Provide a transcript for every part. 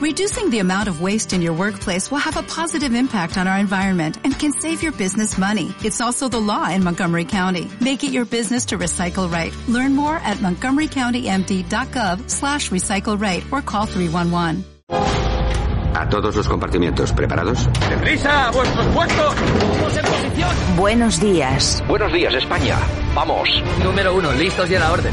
Reducing the amount of waste in your workplace will have a positive impact on our environment and can save your business money. It's also the law in Montgomery County. Make it your business to recycle right. Learn more at montgomerycountymd.gov slash recycle right or call 311. A todos los compartimientos, ¿preparados? ¡Deprisa! ¡A vuestros puestos! ¡Todos en posición! Buenos días. Buenos días, España. Vamos. Número uno, listos y a la orden.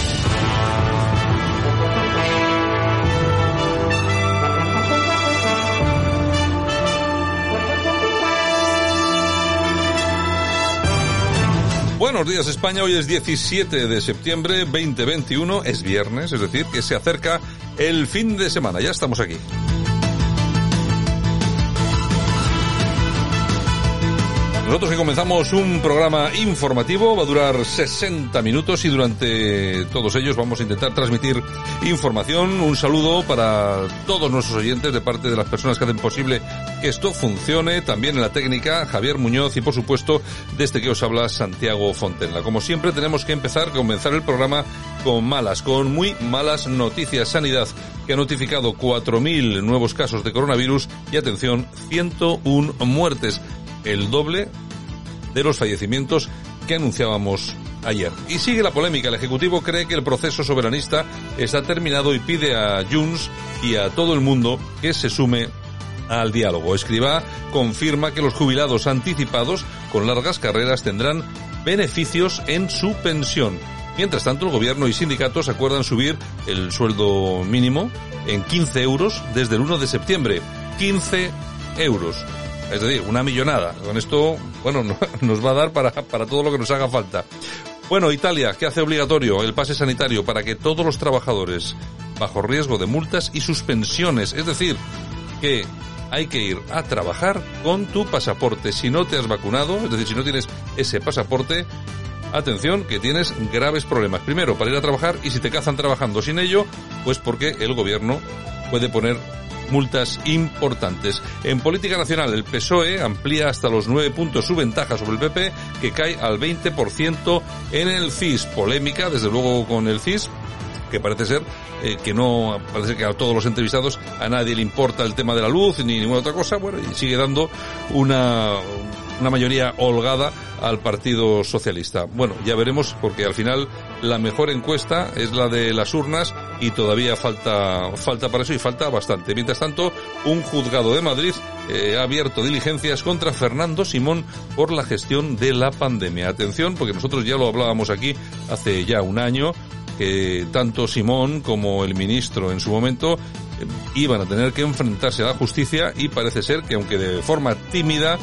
Buenos días España, hoy es 17 de septiembre 2021, es viernes, es decir, que se acerca el fin de semana, ya estamos aquí. Nosotros que comenzamos un programa informativo, va a durar 60 minutos y durante todos ellos vamos a intentar transmitir información. Un saludo para todos nuestros oyentes de parte de las personas que hacen posible que esto funcione. También en la técnica, Javier Muñoz y por supuesto, desde que os habla Santiago Fontenla. Como siempre, tenemos que empezar, comenzar el programa con malas, con muy malas noticias. Sanidad que ha notificado 4.000 nuevos casos de coronavirus y atención, 101 muertes el doble de los fallecimientos que anunciábamos ayer. Y sigue la polémica. El Ejecutivo cree que el proceso soberanista está terminado y pide a Junts y a todo el mundo que se sume al diálogo. Escriba confirma que los jubilados anticipados con largas carreras tendrán beneficios en su pensión. Mientras tanto, el gobierno y sindicatos acuerdan subir el sueldo mínimo en 15 euros desde el 1 de septiembre. 15 euros es decir, una millonada. Con esto, bueno, nos va a dar para, para todo lo que nos haga falta. Bueno, Italia, que hace obligatorio el pase sanitario para que todos los trabajadores bajo riesgo de multas y suspensiones, es decir, que hay que ir a trabajar con tu pasaporte. Si no te has vacunado, es decir, si no tienes ese pasaporte, atención, que tienes graves problemas. Primero, para ir a trabajar y si te cazan trabajando sin ello, pues porque el gobierno puede poner multas importantes. En política nacional, el PSOE amplía hasta los nueve puntos su ventaja sobre el PP, que cae al 20% en el CIS. Polémica, desde luego, con el CIS, que parece ser eh, que no, parece que a todos los entrevistados a nadie le importa el tema de la luz ni ninguna otra cosa, bueno, y sigue dando una, una mayoría holgada al Partido Socialista. Bueno, ya veremos porque al final la mejor encuesta es la de las urnas y todavía falta falta para eso y falta bastante. Mientras tanto, un juzgado de Madrid eh, ha abierto diligencias contra Fernando Simón por la gestión de la pandemia. Atención, porque nosotros ya lo hablábamos aquí hace ya un año que tanto Simón como el ministro en su momento eh, iban a tener que enfrentarse a la justicia y parece ser que aunque de forma tímida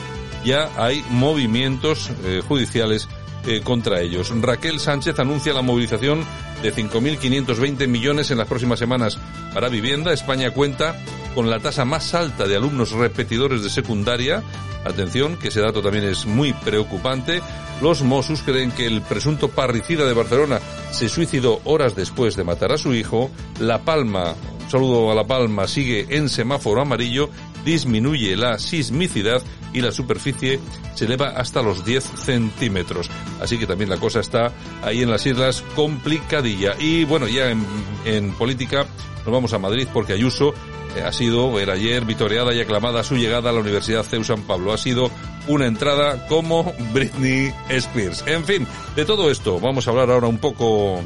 ya hay movimientos eh, judiciales eh, contra ellos. Raquel Sánchez anuncia la movilización de 5.520 millones en las próximas semanas para vivienda. España cuenta con la tasa más alta de alumnos repetidores de secundaria. Atención, que ese dato también es muy preocupante. Los Mossos creen que el presunto parricida de Barcelona se suicidó horas después de matar a su hijo. La Palma, saludo a La Palma, sigue en semáforo amarillo, disminuye la sismicidad y la superficie se eleva hasta los 10 centímetros. Así que también la cosa está ahí en las islas complicadilla. Y bueno, ya en, política nos vamos a Madrid porque Ayuso eh, ha sido, era ayer, vitoreada y aclamada su llegada a la Universidad CEU San Pablo. Ha sido una entrada como Britney Spears. En fin, de todo esto vamos a hablar ahora un poco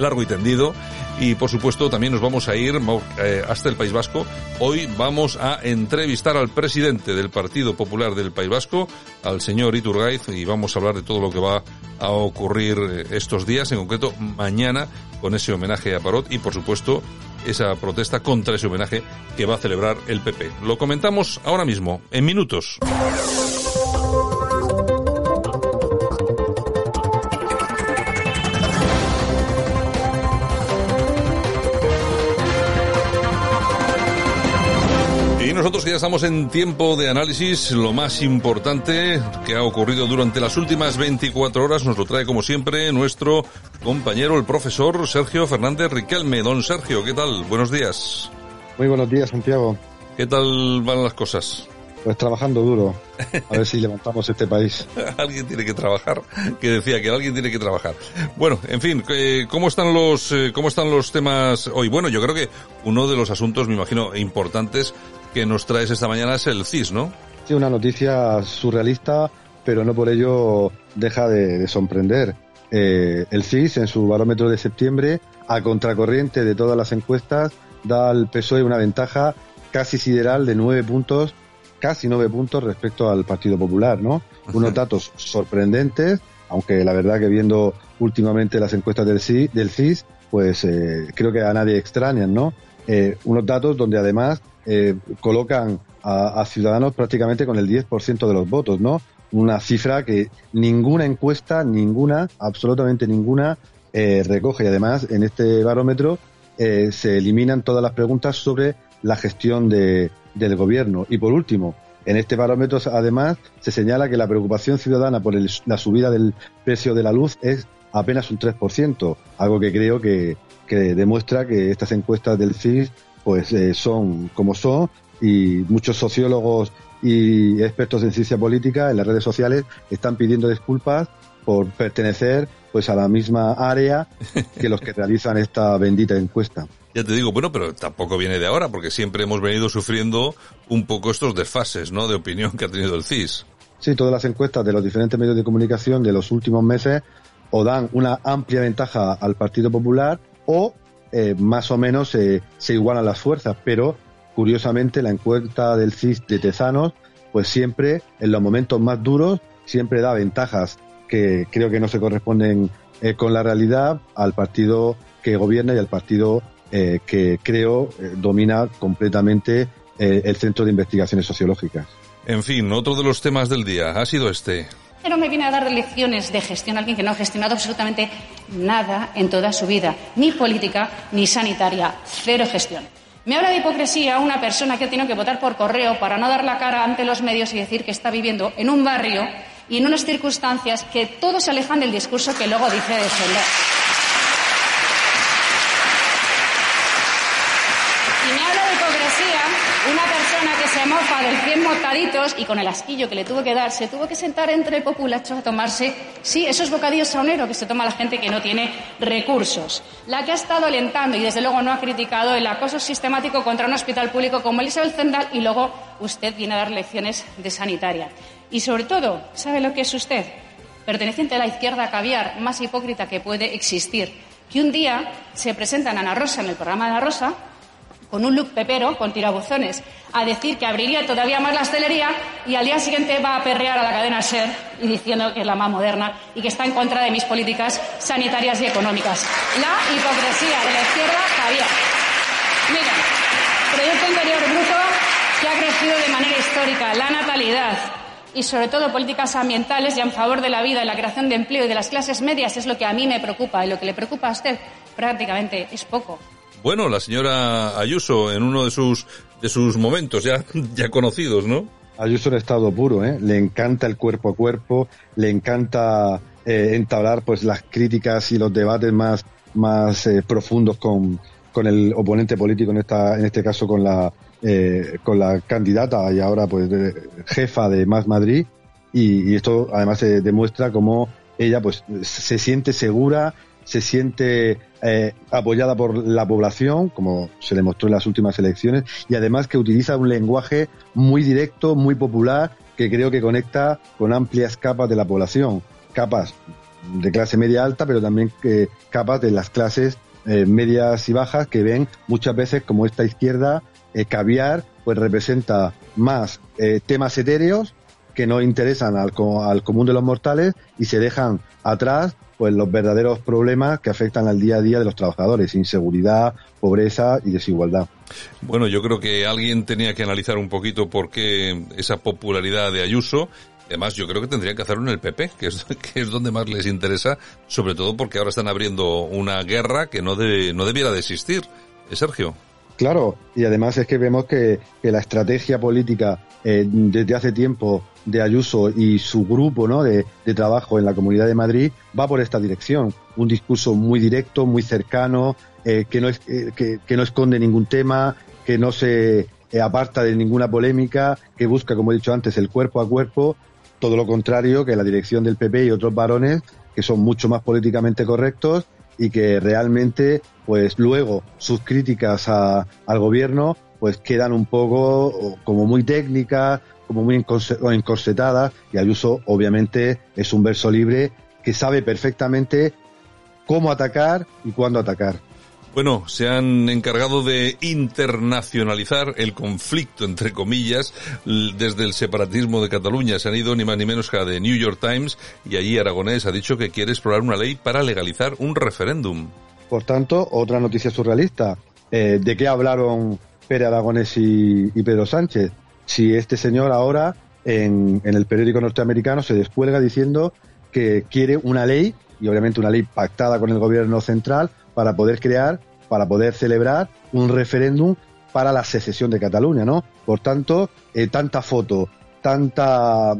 largo y tendido y por supuesto también nos vamos a ir eh, hasta el País Vasco. Hoy vamos a entrevistar al presidente del Partido Popular del País Vasco, al señor Iturgaiz, y vamos a hablar de todo lo que va a ocurrir eh, estos días, en concreto mañana, con ese homenaje a Parot y por supuesto esa protesta contra ese homenaje que va a celebrar el PP. Lo comentamos ahora mismo, en minutos. Nosotros días estamos en tiempo de análisis. Lo más importante que ha ocurrido durante las últimas 24 horas nos lo trae como siempre nuestro compañero, el profesor Sergio Fernández Riquelme. Don Sergio, ¿qué tal? Buenos días. Muy buenos días, Santiago. ¿Qué tal van las cosas? Pues trabajando duro, a ver si levantamos este país. alguien tiene que trabajar, que decía que alguien tiene que trabajar. Bueno, en fin, eh, ¿cómo están los eh, cómo están los temas hoy? Bueno, yo creo que uno de los asuntos, me imagino, importantes que nos traes esta mañana es el CIS, ¿no? Sí, una noticia surrealista, pero no por ello deja de, sorprender. Eh, el CIS, en su barómetro de septiembre, a contracorriente de todas las encuestas, da al PSOE una ventaja casi sideral de nueve puntos casi nueve puntos respecto al Partido Popular, ¿no? Unos datos sorprendentes, aunque la verdad que viendo últimamente las encuestas del, CIS, del CIS pues eh, creo que a nadie extrañan, ¿no? Eh, unos datos donde además eh, colocan a, Ciudadanos prácticamente con el 10% de los votos, ¿no? Una cifra que ninguna encuesta, ninguna, absolutamente ninguna, recoge. Y además, en este barómetro se eliminan todas las preguntas sobre la gestión de, del gobierno. Y por último, en este barómetro, además, se señala que la preocupación ciudadana por la subida del precio de la luz es apenas un 3%, algo que creo que, que demuestra que estas encuestas del CIS pues eh, son como son y muchos sociólogos y expertos en ciencia política en las redes sociales están pidiendo disculpas por pertenecer pues a la misma área que los que realizan esta bendita encuesta. Ya te digo, bueno, pero tampoco viene de ahora, porque siempre hemos venido sufriendo un poco estos desfases, ¿no? De opinión que ha tenido el CIS. Sí, todas las encuestas de los diferentes medios de comunicación de los últimos meses o dan una amplia ventaja al Partido Popular o eh, más o menos eh, se igualan las fuerzas, pero curiosamente la encuesta del CIS de Tezanos, pues siempre en los momentos más duros, siempre da ventajas que creo que no se corresponden eh, con la realidad al partido que gobierna y al partido eh, que creo eh, domina completamente el Centro de Investigaciones Sociológicas. En fin, otro de los temas del día ha sido este. Pero me viene a dar lecciones de gestión a alguien que no ha gestionado absolutamente nada en toda su vida, ni política ni sanitaria, cero gestión. Me habla de hipocresía una persona que ha tenido que votar por correo para no dar la cara ante los medios y decir que está viviendo en un barrio y en unas circunstancias que todos se alejan del discurso que luego dice defender. se mofa del 100 mortaditos y con el asquillo que le tuvo que dar, se tuvo que sentar entre el populacho a tomarse, sí, esos bocadillos saunero que se toma la gente que no tiene recursos. La que ha estado alentando y desde luego no ha criticado el acoso sistemático contra un hospital público como Elizabeth Zendal y luego usted viene a dar lecciones de sanitaria. Y sobre todo, ¿sabe lo que es usted? Perteneciente a la izquierda caviar más hipócrita que puede existir. Que un día se presenta en Ana Rosa, en el programa de Ana Rosa, con un look pepero, con tirabuzones, a decir que abriría todavía más la hostelería y al día siguiente va a perrear a la cadena SER y diciendo que es la más moderna y que está en contra de mis políticas sanitarias y económicas. La hipocresía de la izquierda cabía. Mira, Proyecto Interior Bruto que ha crecido de manera histórica, la natalidad y sobre todo políticas ambientales y en favor de la vida y la creación de empleo y de las clases medias es lo que a mí me preocupa y lo que le preocupa a usted prácticamente es poco. Bueno, la señora Ayuso en uno de sus de sus momentos ya ya conocidos, ¿no? Ayuso en estado puro, ¿eh? Le encanta el cuerpo a cuerpo, le encanta eh, entablar pues las críticas y los debates más más eh, profundos con, con el oponente político en esta en este caso con la eh, con la candidata y ahora pues jefa de Más Madrid y, esto además se demuestra cómo ella pues se siente segura se siente eh, apoyada por la población, como se demostró en las últimas elecciones, y además que utiliza un lenguaje muy directo, muy popular, que creo que conecta con amplias capas de la población, capas de clase media alta, pero también eh, capas de las clases eh, medias y bajas que ven muchas veces como esta izquierda eh, caviar, pues representa más temas etéreos que no interesan al, al común de los mortales y se dejan atrás pues los verdaderos problemas que afectan al día a día de los trabajadores, inseguridad, pobreza y desigualdad. Bueno, yo creo que alguien tenía que analizar un poquito por qué esa popularidad de Ayuso. Además, yo creo que tendrían que hacerlo en el PP, que es, que es donde más les interesa, sobre todo porque ahora están abriendo una guerra que no, debe, no debiera de existir. ¿Eh, Sergio? Claro, y además es que vemos que, la estrategia política eh, desde hace tiempo de Ayuso y su grupo ¿no? de, trabajo en la Comunidad de Madrid va por esta dirección. Un discurso muy directo, muy cercano, eh, que, no eh, que, no esconde ningún tema, que no se aparta de ninguna polémica, que busca, como he dicho antes, el cuerpo a cuerpo, todo lo contrario que la dirección del PP y otros varones que son mucho más políticamente correctos y que realmente, pues luego sus críticas a, al gobierno, pues quedan un poco como muy técnicas, como muy encorsetadas y Ayuso obviamente es un verso libre que sabe perfectamente cómo atacar y cuándo atacar. Bueno, se han encargado de internacionalizar el conflicto, entre comillas, desde el separatismo de Cataluña. Se han ido ni más ni menos que a The New York Times y allí Aragonés ha dicho que quiere explorar una ley para legalizar un referéndum. Por tanto, otra noticia surrealista. Eh, ¿De qué hablaron Pere Aragonés y, y, Pedro Sánchez? Si este señor ahora en, en el periódico norteamericano se descuelga diciendo que quiere una ley, y obviamente una ley pactada con el gobierno central, para poder crear, para poder celebrar un referéndum para la secesión de Cataluña, ¿no? Por tanto, eh, tanta foto, tanta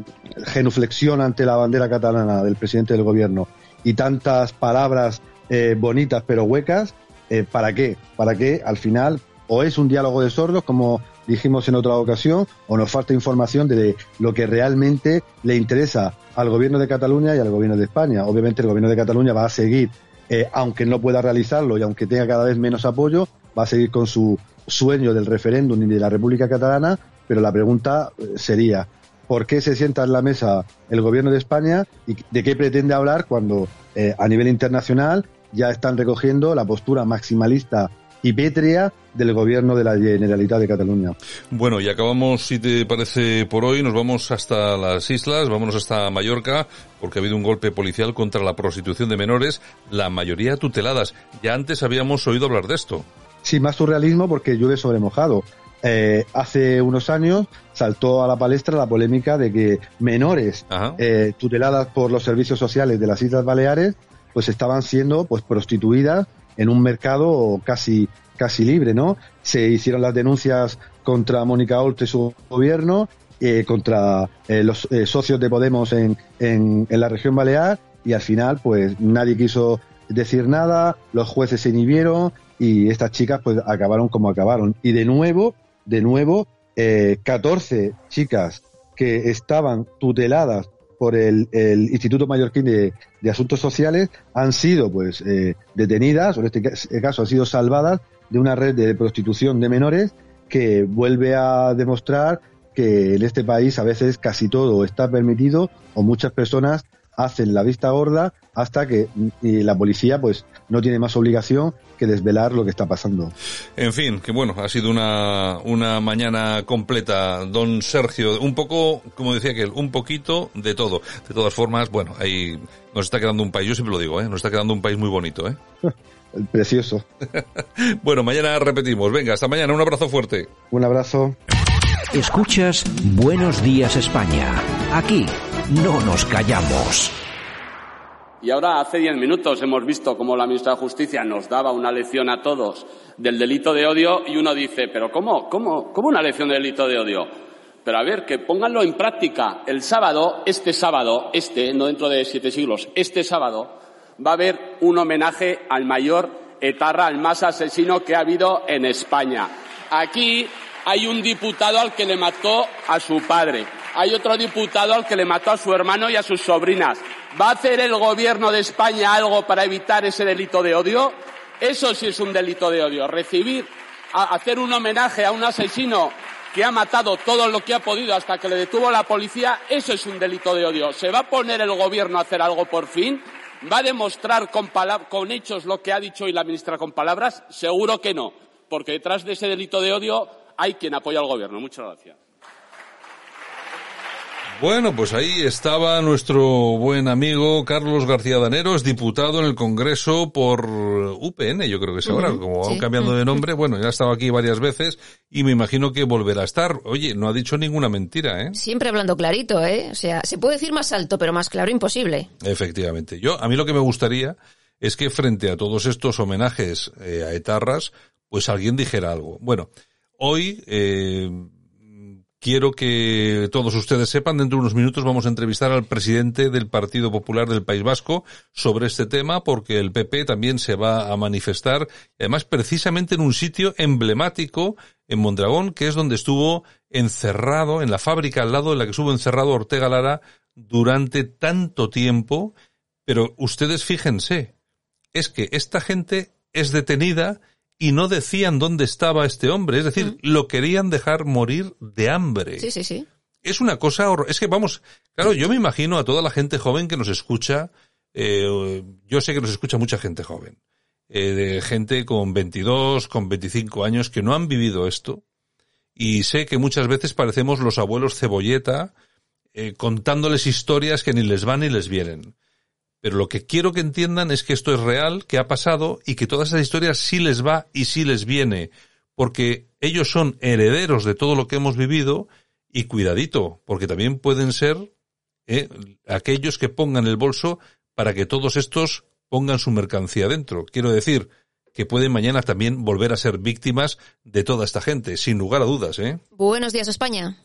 genuflexión ante la bandera catalana del presidente del gobierno y tantas palabras eh, bonitas pero huecas, eh, ¿para qué? Para que al final o es un diálogo de sordos, como dijimos en otra ocasión, o nos falta información de lo que realmente le interesa al gobierno de Cataluña y al gobierno de España. Obviamente el gobierno de Cataluña va a seguir eh, aunque no pueda realizarlo y aunque tenga cada vez menos apoyo, va a seguir con su sueño del referéndum y de la República Catalana, pero la pregunta sería, ¿por qué se sienta en la mesa el gobierno de España y de qué pretende hablar cuando eh, a nivel internacional ya están recogiendo la postura maximalista y pétrea del gobierno de la Generalitat de Cataluña. Bueno, y acabamos, si te parece, por hoy. Nos vamos hasta las islas, vámonos hasta Mallorca, porque ha habido un golpe policial contra la prostitución de menores, la mayoría tuteladas. Ya antes habíamos oído hablar de esto. Sí, más surrealismo porque llueve sobre mojado. Eh, hace unos años saltó a la palestra la polémica de que menores eh, tuteladas por los servicios sociales de las Islas Baleares pues estaban siendo pues prostituidas en un mercado casi casi libre, ¿no? Se hicieron las denuncias contra Mónica Oltre y su gobierno, eh, contra eh, los eh, socios de Podemos en, en, la región balear y al final pues nadie quiso decir nada, los jueces se inhibieron y estas chicas pues acabaron como acabaron. Y de nuevo, de nuevo, 14 chicas que estaban tuteladas por el, el Instituto Mallorquín de, de, Asuntos Sociales han sido pues eh, detenidas, o en este caso han sido salvadas de una red de prostitución de menores que vuelve a demostrar que en este país a veces casi todo está permitido o muchas personas hacen la vista gorda hasta que la policía pues no tiene más obligación que desvelar lo que está pasando. En fin, que bueno, ha sido una, una mañana completa, don Sergio, un poco, como decía que un poquito de todo. De todas formas, bueno, ahí nos está quedando un país, yo siempre lo digo, ¿eh? nos está quedando un país muy bonito, ¿eh? Precioso. bueno, mañana repetimos. Venga, hasta mañana. Un abrazo fuerte. Un abrazo. Escuchas Buenos Días España. Aquí no nos callamos. Y ahora, hace diez minutos, hemos visto cómo la ministra de Justicia nos daba una lección a todos del delito de odio y uno dice, pero ¿cómo, cómo, cómo una lección de delito de odio? Pero a ver, que pónganlo en práctica. El sábado, este sábado, este, no dentro de siete siglos, este sábado, va a haber un homenaje al mayor etarra, al más asesino que ha habido en España. Aquí hay un diputado al que le mató a su padre. Hay otro diputado al que le mató a su hermano y a sus sobrinas. ¿Va a hacer el gobierno de España algo para evitar ese delito de odio? Eso sí es un delito de odio. Recibir, hacer un homenaje a un asesino que ha matado todo lo que ha podido hasta que le detuvo la policía, eso es un delito de odio. ¿Se va a poner el gobierno a hacer algo por fin? ¿Va a demostrar con, con, hechos lo que ha dicho hoy la ministra con palabras? Seguro que no, porque detrás de ese delito de odio hay quien apoya al gobierno. Muchas gracias. Bueno, pues ahí estaba nuestro buen amigo Carlos García Daneros, diputado en el Congreso por UPN, yo creo que es ahora, como sí. cambiando de nombre. Bueno, ya ha estado aquí varias veces y me imagino que volverá a estar. Oye, no ha dicho ninguna mentira, ¿eh? Siempre hablando clarito, ¿eh? O sea, se puede decir más alto, pero más claro imposible. Efectivamente. Yo, a mí lo que me gustaría es que frente a todos estos homenajes eh, a etarras, pues alguien dijera algo. Bueno, hoy eh, quiero que todos ustedes sepan, dentro de unos minutos vamos a entrevistar al presidente del Partido Popular del País Vasco sobre este tema, porque el PP también se va a manifestar, además precisamente en un sitio emblemático en Mondragón, que es donde estuvo encerrado, en la fábrica al lado en la que estuvo encerrado Ortega Lara durante tanto tiempo, pero ustedes fíjense, es que esta gente es detenida y no decían dónde estaba este hombre, es decir, lo querían dejar morir de hambre. Sí, sí, sí. Es una cosa horror... Es que vamos, claro, yo me imagino a toda la gente joven que nos escucha, eh, yo sé que nos escucha mucha gente joven, eh, de gente con 22, con 25 años que no han vivido esto, y sé que muchas veces parecemos los abuelos cebolleta, eh, contándoles historias que ni les van ni les vienen. Pero lo que quiero que entiendan es que esto es real, que ha pasado y que todas esas historias sí les va y sí les viene, porque ellos son herederos de todo lo que hemos vivido y cuidadito, porque también pueden ser eh, aquellos que pongan el bolso para que todos estos pongan su mercancía dentro. Quiero decir que pueden mañana también volver a ser víctimas de toda esta gente, sin lugar a dudas. ¿eh? Buenos días, España.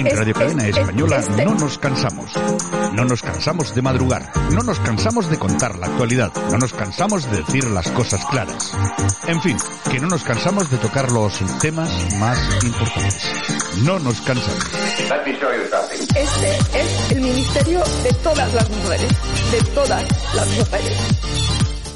En Radio Cadena Española no nos cansamos. No nos cansamos de madrugar. No nos cansamos de contar la actualidad. No nos cansamos de decir las cosas claras. En fin, que no nos cansamos de tocar los temas más importantes. No nos cansamos. Este es el ministerio de todas las mujeres. De todas las mujeres.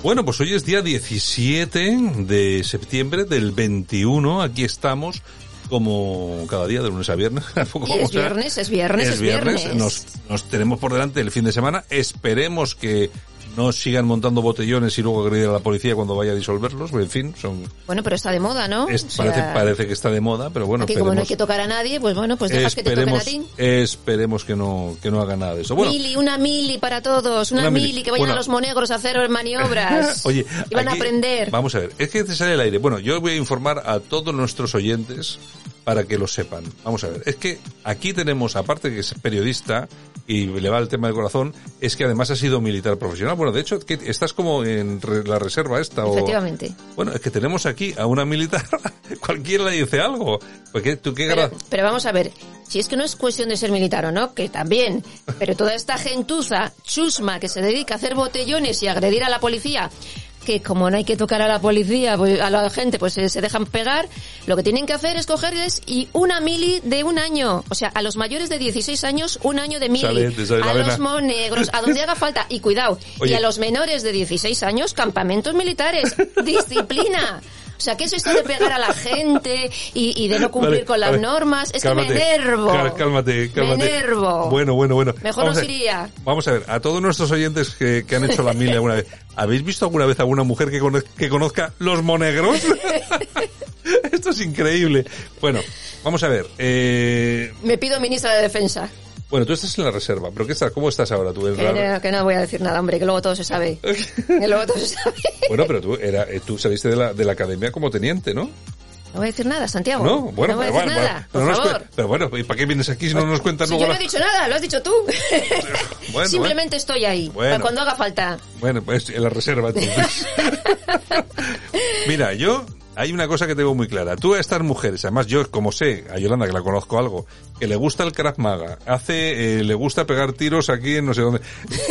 Bueno, pues hoy es día 17 de septiembre del 21. Aquí estamos como cada día de lunes a viernes. es viernes, es viernes, es, viernes. Nos, nos tenemos por delante el fin de semana. Esperemos que no sigan montando botellones y luego agredir a la policía cuando vaya a disolverlos, en fin, son... Bueno, pero está de moda, ¿no? parece, parece que está de moda, pero bueno, Aquí como no hay que tocar a nadie, pues bueno, pues dejas que te toquen a ti. Esperemos que no, que no haga nada de eso. Bueno, mili, una mili para todos, una, mili, que vayan a los monegros a hacer maniobras. Oye, y van a aprender. Vamos a ver, es que te sale el aire. Bueno, yo voy a informar a todos nuestros oyentes para que lo sepan. Vamos a ver, es que aquí tenemos, aparte que es periodista y le va el tema del corazón, es que además ha sido militar profesional. Bueno, de hecho, que estás como en la reserva esta. Efectivamente. Bueno, es que tenemos aquí a una militar, cualquiera le dice algo. Porque, ¿tú qué pero, pero vamos a ver, si es que no es cuestión de ser militar o no, que también, pero toda esta gentuza chusma que se dedica a hacer botellones y agredir a la policía, que como no hay que tocar a la policía, pues, a la gente, pues se, dejan pegar, lo que tienen que hacer es cogerles y una mili de un año. O sea, a los mayores de 16 años, un año de mili. a los monegros, a donde haga falta. Y cuidado. Y a los menores de 16 años, campamentos militares. Disciplina. O sea, ¿qué es esto de pegar a la gente y, de no cumplir con las normas? Es que me enervo. Cálmate, cálmate. Me enervo. Bueno, bueno, bueno. Mejor vamos nos iría. Vamos a ver, a todos nuestros oyentes que, han hecho la mili alguna vez, ¿habéis visto alguna vez alguna mujer que, que conozca los monegros? Esto es increíble. Bueno, vamos a ver. Eh... Me pido ministra de Defensa. Bueno, tú estás en la reserva, pero ¿qué estás? ¿Cómo estás ahora tú? Que, no, que no voy a decir nada, hombre, que luego todo se sabe. que luego todo se sabe. bueno, pero tú, era, eh, tú saliste de la, de la academia como teniente, ¿no? No voy a decir nada, Santiago. No, bueno, no voy a decir bueno, nada, por favor. pero bueno, ¿y para qué vienes aquí si no nos cuentas si luego? Yo no he dicho nada, lo has dicho tú. bueno, Simplemente estoy ahí, para cuando haga falta. Bueno, pues en la reserva entonces. Mira, yo hay una cosa que tengo muy clara. Tú a estas mujeres, además yo como sé, a Yolanda que la conozco algo, que le gusta el Krav Maga, hace, eh, le gusta pegar tiros aquí en no sé dónde.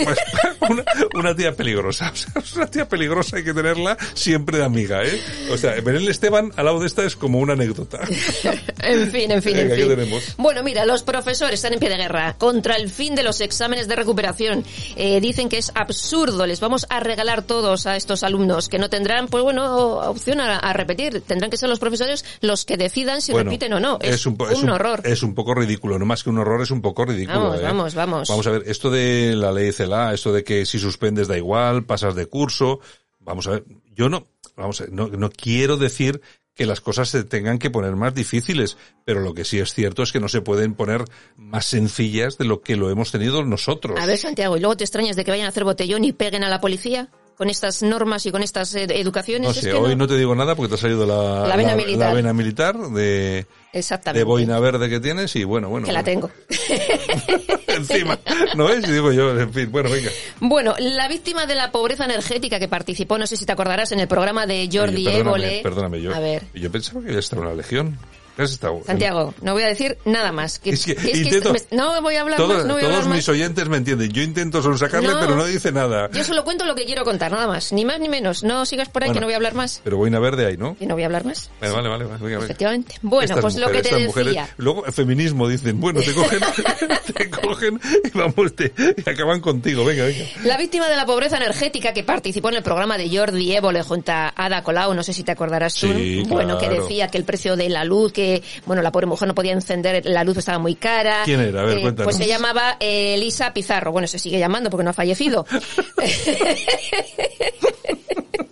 Pues, una, una, tía peligrosa. O sea, es una tía peligrosa, hay que tenerla siempre de amiga, ¿eh? O sea, Belén Esteban al lado de esta es como una anécdota. en fin, en fin, en fin. Bueno, mira, los profesores están en pie de guerra contra el fin de los exámenes de recuperación. Eh, dicen que es absurdo, les vamos a regalar todos a estos alumnos que no tendrán, pues bueno, opción a, a repetir. Tendrán que ser los profesores los que decidan si Bueno, repiten o no. Es, un, un, es un- horror. Es un poco ridículo, no más que un horror, es un poco ridículo. Vamos, ¿eh? vamos, vamos. Vamos a ver, esto de la ley CELA, esto de que si suspendes da igual, pasas de curso, vamos a ver, yo no, vamos a ver, no, no quiero decir que las cosas se tengan que poner más difíciles, pero lo que sí es cierto es que no se pueden poner más sencillas de lo que lo hemos tenido nosotros. A ver, Santiago, ¿y luego te extrañas de que vayan a hacer botellón y peguen a la policía? Con estas normas y con estas eh, educaciones. No es sé, que hoy no. no te digo nada porque te ha salido la, La vena militar. la vena militar de, Exactamente. de boina verde que tienes y bueno, bueno. que la bueno. tengo. Encima, ¿no es? Y digo yo, en fin, bueno, venga. Bueno, la víctima de la pobreza energética que participó, no sé si te acordarás, en el programa de Jordi Oye, perdóname, Évole. Perdóname, yo. A ver, Yo pensaba que ya estaba en la legión. ¿Qué has estado? Santiago, no voy a decir nada más. Que, Es que que es que intento- me- no voy a hablar Todos, más, no voy a todos hablar mis más. oyentes me entienden. Yo intento sonsacarle, No. pero no dice nada. Yo solo cuento lo que quiero contar, nada más. Ni más ni menos. No sigas por ahí Bueno. que no voy a hablar más. Pero boina verde hay, ¿no? Y no voy a hablar más. Vale, vale, vale. Efectivamente. Bueno, Estas pues lo que te estas mujeres. decía. Luego, feminismo, dicen. Bueno, te cogen, te cogen y vamos, te, y acaban contigo. Venga, venga. La víctima de la pobreza energética que participó en el programa de Jordi Évole junto a Ada Colau, no sé si te acordarás tú. Sí, bueno, que decía que el precio de la luz, que, bueno, la pobre mujer no podía encender, la luz estaba muy cara. ¿Quién era? A ver, Eh. Pues se llamaba eh, Elisa Pizarro. Bueno, se sigue llamando porque no ha fallecido.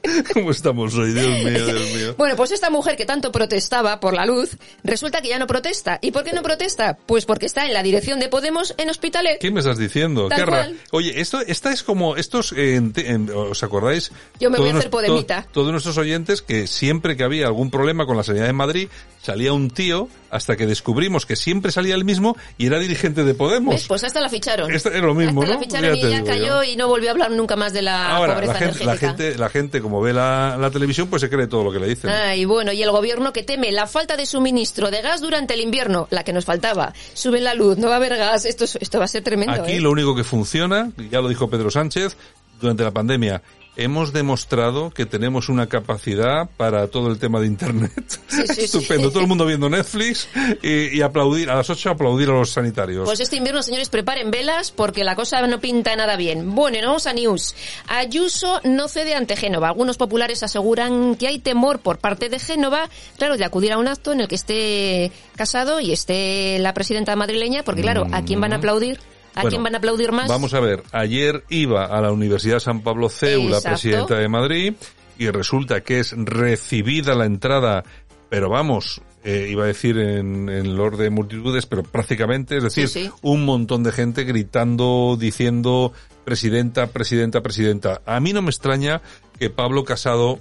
¿Cómo estamos hoy? Dios mío, Dios mío. Bueno, pues esta mujer que tanto protestaba por la luz, resulta que ya no protesta. ¿Y por qué no protesta? Pues porque está en la dirección de Podemos en Hospitalet. ¿Qué me estás diciendo? Tal Qué. Oye, esto, esta es como estos, eh, en- en- ¿os acordáis? Yo me voy a hacer podemita. to- todos nuestros oyentes que siempre que había algún problema con la sanidad en Madrid, salía un tío hasta que descubrimos que siempre salía el mismo y era dirigente de Podemos. ¿Ves? Pues hasta la ficharon. Esta es lo mismo, Hasta ¿no? la ficharon Ya y ya cayó yo. y no volvió a hablar nunca más de la Ahora, pobreza la gente, la energética. gente, la gente como ve la, la televisión, pues se cree todo lo que le dicen. Ay, bueno, y el gobierno que teme la falta de suministro de gas durante el invierno, la que nos faltaba. Sube la luz, no va a haber gas, esto, es- esto va a ser tremendo. Aquí ¿eh? lo único que funciona, ya lo dijo Pedro Sánchez, durante la pandemia, hemos demostrado que tenemos una capacidad para todo el tema de Internet. sí, sí. Estupendo. Todo el mundo viendo Netflix y, y aplaudir, a las 8 aplaudir a los sanitarios. Pues este invierno, señores, preparen velas porque la cosa no pinta nada bien. Bueno, y vamos a news. Ayuso no cede ante Génova. Algunos populares aseguran que hay temor por parte de Génova, claro, de acudir a un acto en el que esté casado y esté la presidenta madrileña, porque claro, ¿a quién van a aplaudir? ¿A Bueno, quién van a aplaudir más? Vamos a ver, ayer iba a la Universidad San Pablo CEU, la presidenta de Madrid, y resulta que es recibida la entrada, pero vamos, eh, iba a decir en, en Lord de multitudes, pero prácticamente, es decir, Sí, sí. un montón de gente gritando, diciendo, presidenta, presidenta, presidenta. A mí no me extraña que Pablo Casado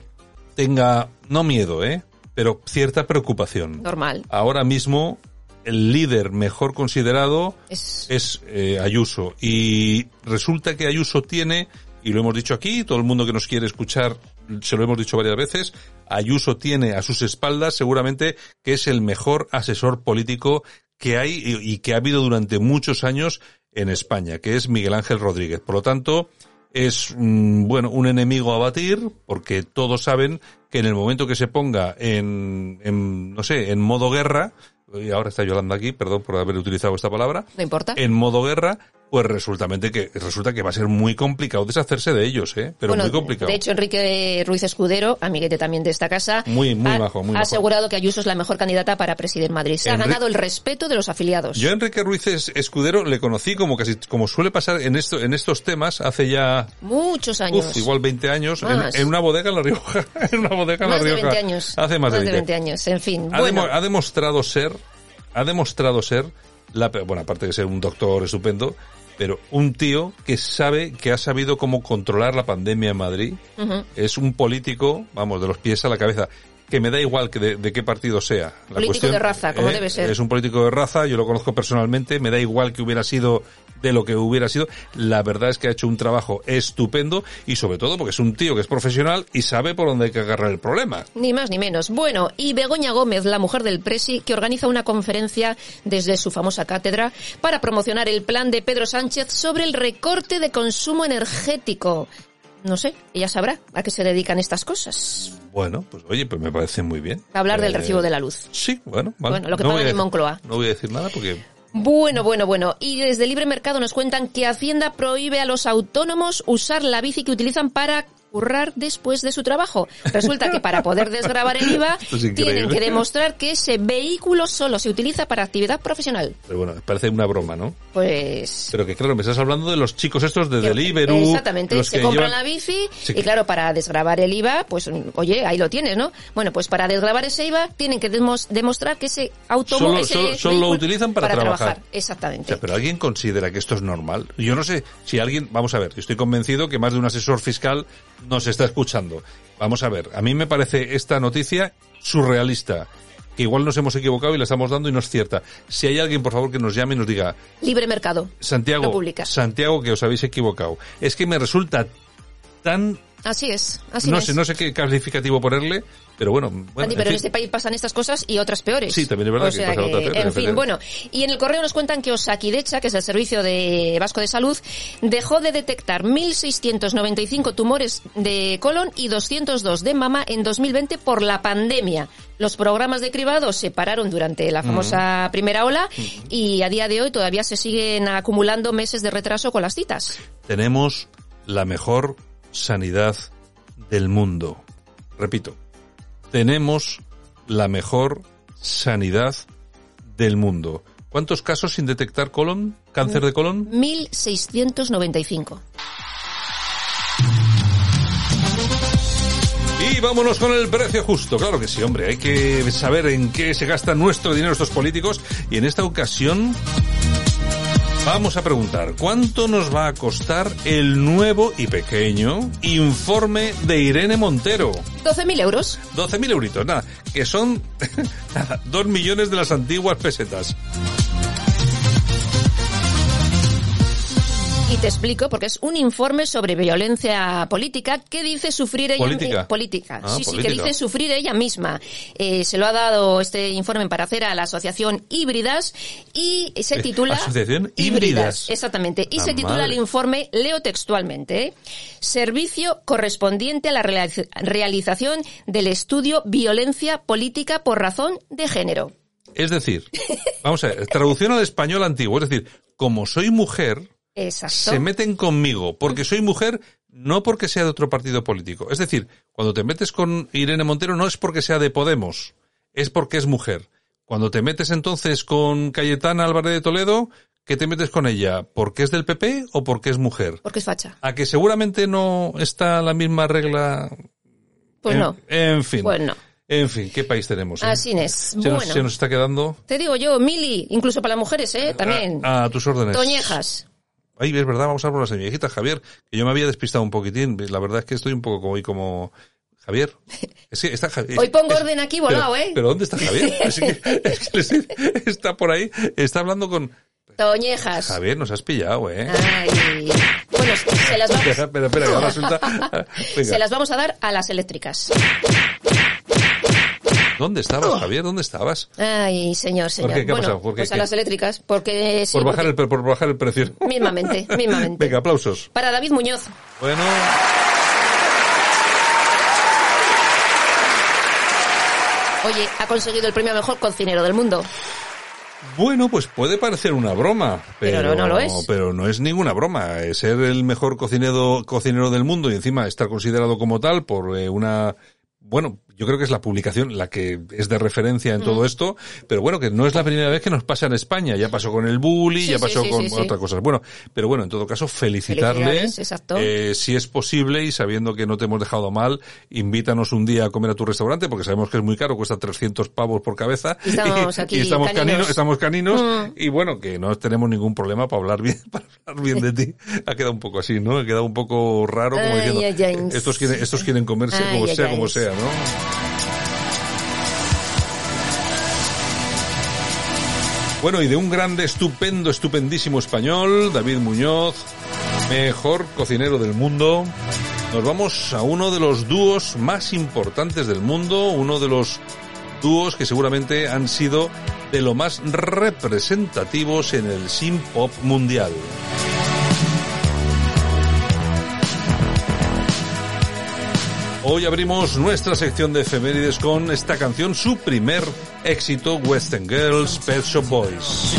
tenga, no miedo, ¿eh? Pero cierta preocupación. Normal. Ahora mismo, el líder mejor considerado Es- es eh, Ayuso. Y resulta que Ayuso tiene, y lo hemos dicho aquí, todo el mundo que nos quiere escuchar, se lo hemos dicho varias veces, Ayuso tiene a sus espaldas seguramente que es el mejor asesor político que hay y, y que ha habido durante muchos años en España, que es Miguel Ángel Rodríguez. Por lo tanto, es mm, bueno un enemigo a batir porque todos saben que en el momento que se ponga en, en no sé en modo guerra y ahora está Yolanda aquí perdón por haber utilizado esta palabra No importa. en modo guerra pues resultamente que resulta que va a ser muy complicado deshacerse de ellos eh pero Bueno, muy complicado De hecho, Enrique Ruiz Escudero, amiguete también de esta casa, Muy- muy ha, majo, muy ha asegurado que Ayuso es la mejor candidata para presidir Madrid. Se ha ganado el respeto de los afiliados. yo a Enrique Ruiz Es- Escudero le conocí como casi como suele pasar en esto en estos temas hace ya Muchos años. Uf, igual 20 años en, Más. en una bodega en La Rioja. en una bodega en más La de Rioja. 20 años. Hace más, de 20. años. En fin, Ha, bueno. ha demostrado ser, ha demostrado ser, la, bueno, aparte de ser un doctor estupendo, pero un tío que sabe, que ha sabido cómo controlar la pandemia en Madrid. Es un político, vamos, de los pies a la cabeza. Que me da igual que de, de qué partido sea. La Político de raza, como debe ser. Es un político de raza, yo lo conozco personalmente, me da igual que hubiera sido de lo que hubiera sido. La verdad es que ha hecho un trabajo estupendo y sobre todo porque es un tío que es profesional y sabe por dónde hay que agarrar el problema. Ni más ni menos. Bueno, y Begoña Gómez, la mujer del Presi, que organiza una conferencia desde su famosa cátedra para promocionar el plan de Pedro Sánchez sobre el recorte de consumo energético. No sé, ella sabrá a qué se dedican estas cosas. Bueno, pues oye, pues me parece muy bien. Hablar del Eh, recibo de la luz. Sí, bueno, vale. Bueno, lo que No pagan en Moncloa. No voy a decir nada porque Bueno, bueno, bueno. Y desde Libre Mercado nos cuentan que Hacienda prohíbe a los autónomos usar la bici que utilizan para currar después de su trabajo. Resulta que para poder desgravar el IVA es tienen que demostrar que ese vehículo solo se utiliza para actividad profesional. Pero bueno, parece una broma, ¿no? Pues Pero que claro, me estás hablando de los chicos estos de Deliveroo. Exactamente, los se que compran llevan- la bici Sí. y claro, para desgravar el IVA, pues oye, ahí lo tienes, ¿no? Bueno, pues para desgravar ese IVA tienen que demos- demostrar que ese automóvil Solo- solo- solo lo utilizan para trabajar. O Exactamente. sea, pero alguien considera que esto es normal. Yo no sé si alguien, vamos a ver, estoy convencido que más de un asesor fiscal nos está escuchando. Vamos a ver, a mí me parece esta noticia surrealista. Que igual nos hemos equivocado y la estamos dando y no es cierta. Si hay alguien, por favor, que nos llame y nos diga, Libre mercado. Santiago. Santiago, que os habéis equivocado. Es que me resulta tan Así es, así no es. sé, no sé qué calificativo ponerle, pero bueno, bueno Andy, en pero en este país pasan estas cosas y otras peores. Sí, también es verdad O que sea pasan otras peores, En fin, bueno. Y en el correo nos cuentan que Osakidecha, que es el Servicio de Vasco de Salud, dejó de detectar 1.695 tumores de colon y 202 de mama en 2020 por la pandemia. Los programas de cribado se pararon durante la famosa primera ola y a día de hoy todavía se siguen acumulando meses de retraso con las citas. tenemos la mejor sanidad del mundo. Repito, tenemos la mejor sanidad del mundo. ¿Cuántos casos sin detectar colon? ¿Cáncer de colon? 1.695. Y vámonos con el precio justo. Claro que sí, hombre. Hay que saber en qué se gasta nuestro dinero estos políticos. Y en esta ocasión vamos a preguntar, ¿cuánto nos va a costar el nuevo y pequeño informe de Irene Montero? 12.000 euros. 12.000 euritos, nada, que son nada, 2 millones de las antiguas pesetas. Y te explico, porque es un informe sobre violencia política que dice sufrir ella ¿Política? eh, política. Ah, sí, sí, que dice sufrir ella misma. Eh, se lo ha dado este informe para hacer a la asociación Híbridas y se Eh, titula Asociación Híbridas. Exactamente. Y La se titula madre. el informe, leo textualmente, ¿eh? Servicio correspondiente a la realiz- realización del estudio Violencia política por razón de género. Es decir, vamos a ver, traducción al español antiguo, es decir, como soy mujer, Exacto. se meten conmigo porque soy mujer, no porque sea de otro partido político. Es decir, cuando te metes con Irene Montero no es porque sea de Podemos, es porque es mujer. Cuando te metes entonces con Cayetana Álvarez de Toledo, ¿qué te metes con ella? ¿Porque es del PP o porque es mujer? Porque es facha. A que seguramente no está la misma regla. Pues en, no. En fin. Pues no. En fin, ¿qué país tenemos? eh? Así es. Se, Bueno. nos, se nos está quedando Te digo yo, Mili, incluso para las mujeres, ¿eh? También. a, a tus órdenes. Toñejas. Ay, es verdad, vamos a por las viejitas, Javier, que yo me había despistado un poquitín. La verdad es que estoy un poco como hoy como Javier. Es que está Javier. Hoy pongo es- orden aquí pero- volado, ¿eh? Pero ¿dónde está Javier? Es que, es que les- está por ahí, está hablando con Toñejas. Javier, nos has pillado, ¿eh? Ay. Bueno, se las, vamos, Espera, espera, espera, que ahora resulta... Venga, se las vamos a dar a las eléctricas. ¿Dónde estabas, Javier? ¿Dónde estabas? Ay, señor, señor. qué? ¿Qué ha bueno, pasado? ¿Por qué? pues a ¿Qué? las eléctricas, porque sí, por, bajar el, porque- por bajar el precio. mismamente, mismamente. Venga, aplausos. Para David Muñoz. Bueno, Oye, ha conseguido el premio a mejor cocinero del mundo. Bueno, pues puede parecer una broma, pero, Pero no- no lo es. Pero no es ninguna broma. Eh, Ser el mejor cocinero, cocinero del mundo y encima estar considerado como tal por eh, una, bueno, yo creo que es la publicación la que es de referencia en Mm. todo esto, pero bueno, que no es la primera vez que nos pasa en España. Ya pasó con el bully, Sí, ya pasó sí, con sí, otras cosas. Bueno, pero bueno, en todo caso, felicitarle. Eh, si es posible y sabiendo que no te hemos dejado mal, invítanos un día a comer a tu restaurante porque sabemos que es muy caro, cuesta 300 pavos por cabeza. Y estamos aquí y estamos caninos. caninos, estamos caninos Mm. y bueno, que no tenemos ningún problema para hablar bien, para hablar bien de ti. Ha quedado un poco así, ¿no? Ha quedado un poco raro como diciendo, ay, ay. estos quieren, estos quieren comerse como sea, como sea, ¿no? Bueno, y de un grande, estupendo, estupendísimo español, David Muñoz, mejor cocinero del mundo, nos vamos a uno de los dúos más importantes del mundo, uno de los dúos que seguramente han sido de lo más representativos en el synth pop mundial. Hoy abrimos nuestra sección de efemérides con esta canción, su primer éxito, Western Girls, Pet Shop Boys.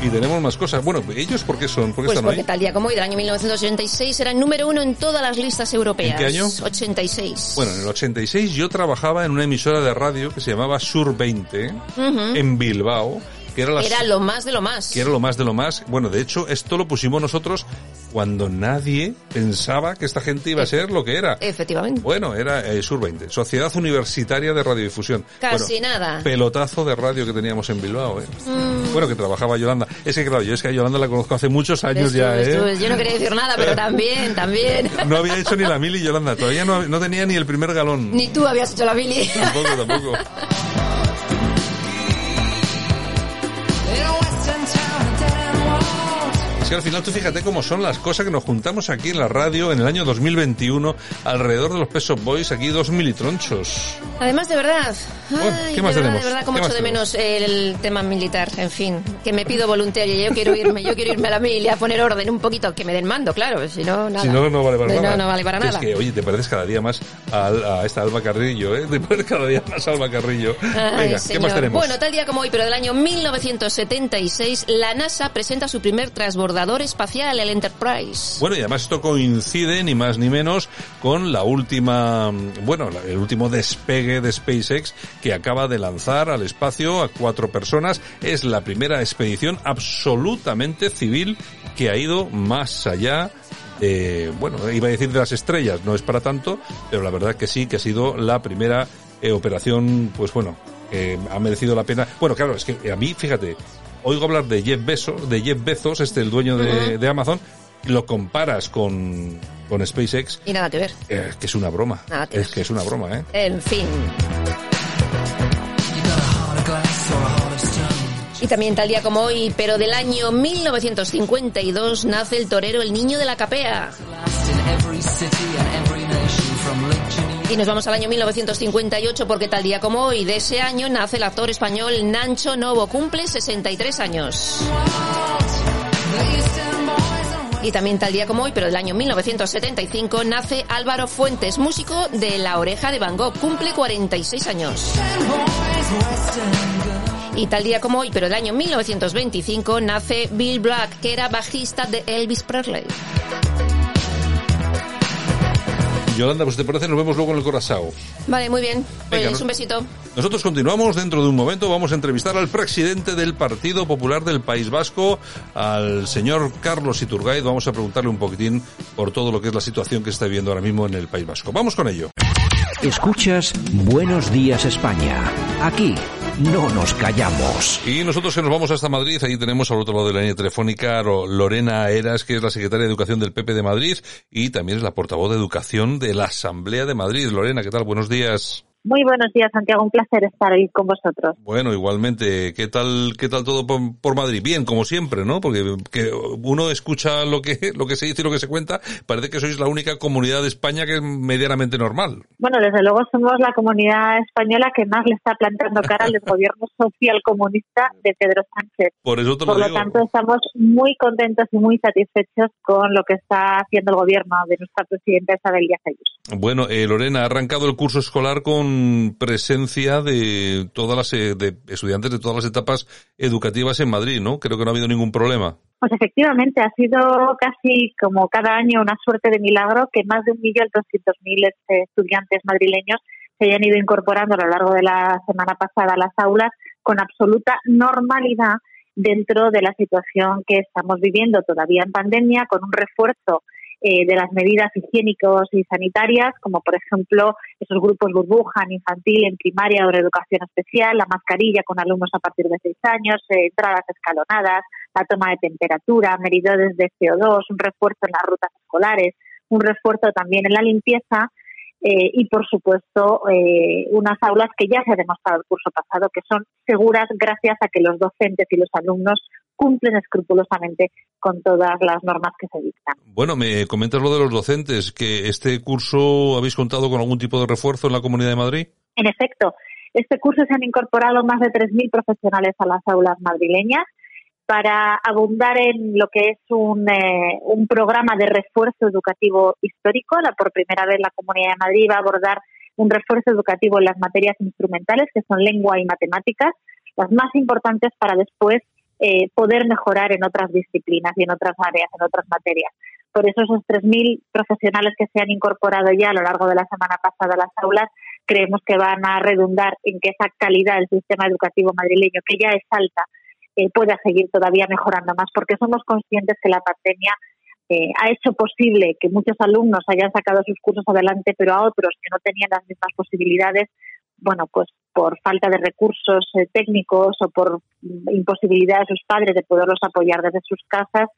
Y tenemos más cosas. Bueno, ¿ellos por qué son? ¿Por qué Pues están porque hoy? tal día como hoy, del año 1986, era el número uno en todas las listas europeas. ¿En qué año? 86. Bueno, en el 86 yo trabajaba en una emisora de radio que se llamaba Sur 20 Ujú. en Bilbao, que era, Era lo más de lo más. que era lo más de lo más. Bueno, de hecho, esto lo pusimos nosotros cuando nadie pensaba que esta gente iba a ser lo que era. Efectivamente. Bueno, era eh, Sur 20, Sociedad Universitaria de Radiodifusión. Casi Bueno, nada. Pelotazo de radio que teníamos en Bilbao, ¿eh? Mm. Bueno, que trabajaba Yolanda. Es que claro, yo es que a Yolanda la conozco hace muchos años ya, ¿eh? Yo no quería decir nada, pero también, también. No había hecho ni la mili Yolanda, todavía no, no tenía ni el primer galón. Ni tú habías hecho la Billy. Tampoco, tampoco. in a western town. Es que al final tú fíjate cómo son las cosas que nos juntamos aquí en la radio en el año 2021 alrededor de los Pesos Boys, aquí dos militronchos. Además, de verdad. Ay, ¿qué más de verdad, tenemos? De verdad, como ¿Qué echo de menos el tema militar. En fin, que me pido voluntario. Yo quiero irme, yo quiero irme a la mili a poner orden un poquito, que me den mando, claro. Si no, nada. Si no, no vale para No, nada. no vale para Es nada. que, oye, te pareces cada día más al- a, esta Alba Carrillo, ¿eh? Te pareces cada día más a Alba Carrillo. Ay, Venga, ¿qué más tenemos? Bueno, tal día como hoy, pero del año 1976, la NASA presenta su primer transbordador espacial, el Enterprise. Bueno, y además esto coincide ni más ni menos con la última, bueno, el último despegue de SpaceX que acaba de lanzar al espacio a cuatro personas. Es la primera expedición absolutamente civil que ha ido más allá de, bueno, iba a decir de las estrellas, no es para tanto, pero la verdad que sí, que ha sido la primera eh, operación, pues bueno, que ha merecido la pena. Bueno, claro, es que a mí, fíjate, oigo hablar de Jeff Bezos, de Jeff Bezos, este el dueño de, Ujú. de Amazon, lo comparas con, con SpaceX, Y nada que ver. eh, que es una broma. Nada que Es que es una broma, ¿eh? En fin. Y también tal día como hoy, pero del año 1952, nace el torero El Niño de la Capea. Y nos vamos al año 1958 porque tal día como hoy de ese año nace el actor español Nancho Novo, cumple 63 años. Y también tal día como hoy, pero del año 1975, nace Álvaro Fuentes, músico de La Oreja de Van Gogh, cumple 46 años. Y tal día como hoy, pero del año 1925, nace Bill Bragg, que era bajista de Elvis Presley. Yolanda, pues te parece, nos vemos luego en el Corazao. Vale, muy bien. Pues nos- un besito. Nosotros continuamos dentro de un momento. Vamos a entrevistar al presidente del Partido Popular del País Vasco, al señor Carlos Iturgaiz. Vamos a preguntarle un poquitín por todo lo que es la situación que está viviendo ahora mismo en el País Vasco. Vamos con ello. Escuchas Buenos Días España. Aquí no nos callamos. Y nosotros que nos vamos hasta Madrid, ahí tenemos al otro lado de la línea telefónica Lorena Eras, que es la secretaria de Educación del PP de Madrid y también es la portavoz de Educación de la Asamblea de Madrid. Lorena, ¿qué tal? Buenos días. Muy buenos días, Santiago. Un placer estar ahí con vosotros. Bueno, igualmente, ¿qué tal, qué tal todo por, por Madrid? Bien, como siempre, ¿no? Porque que uno escucha lo que, lo que se dice y lo que se cuenta, parece que sois la única comunidad de España que es medianamente normal. Bueno, desde luego somos la comunidad española que más le está plantando cara al gobierno social comunista de Pedro Sánchez. Por eso te Por lo lo digo. tanto, estamos muy contentos y muy satisfechos con lo que está haciendo el gobierno de nuestra presidenta Isabel Díaz Ayuso. Bueno, eh, Lorena, ha arrancado el curso escolar con presencia de todas las eh, de estudiantes de todas las etapas educativas en Madrid, ¿no? Creo que no ha habido ningún problema. Pues efectivamente, ha sido casi como cada año una suerte de milagro que más de 1.200.000 este, estudiantes madrileños se hayan ido incorporando a lo largo de la semana pasada a las aulas con absoluta normalidad dentro de la situación que estamos viviendo todavía en pandemia, con un refuerzo eh, de las medidas higiénicos y sanitarias, como por ejemplo esos grupos burbuja en infantil, en primaria o en educación especial, la mascarilla con alumnos a partir de seis años, eh, entradas escalonadas, la toma de temperatura, medidores de CO2, un refuerzo en las rutas escolares, un refuerzo también en la limpieza eh, y, por supuesto, eh, unas aulas que ya se ha demostrado el curso pasado que son seguras gracias a que los docentes y los alumnos cumplen escrupulosamente con todas las normas que se dictan. Bueno, me comentas lo de los docentes, que este curso habéis contado con algún tipo de refuerzo en la Comunidad de Madrid. En efecto, este curso se han incorporado más de 3.000 profesionales a las aulas madrileñas para abundar en lo que es un, eh, un programa de refuerzo educativo histórico. La, por primera vez la Comunidad de Madrid va a abordar un refuerzo educativo en las materias instrumentales, que son lengua y matemáticas, las más importantes para después eh, poder mejorar en otras disciplinas y en otras áreas, en otras materias. Por eso esos 3.000 profesionales que se han incorporado ya a lo largo de la semana pasada a las aulas, creemos que van a redundar en que esa calidad del sistema educativo madrileño, que ya es alta, eh, pueda seguir todavía mejorando más, porque somos conscientes que la pandemia eh, ha hecho posible que muchos alumnos hayan sacado sus cursos adelante, pero a otros que no tenían las mismas posibilidades, bueno, pues por falta de recursos eh, técnicos o por mm, imposibilidad de sus padres de poderlos apoyar desde sus casas,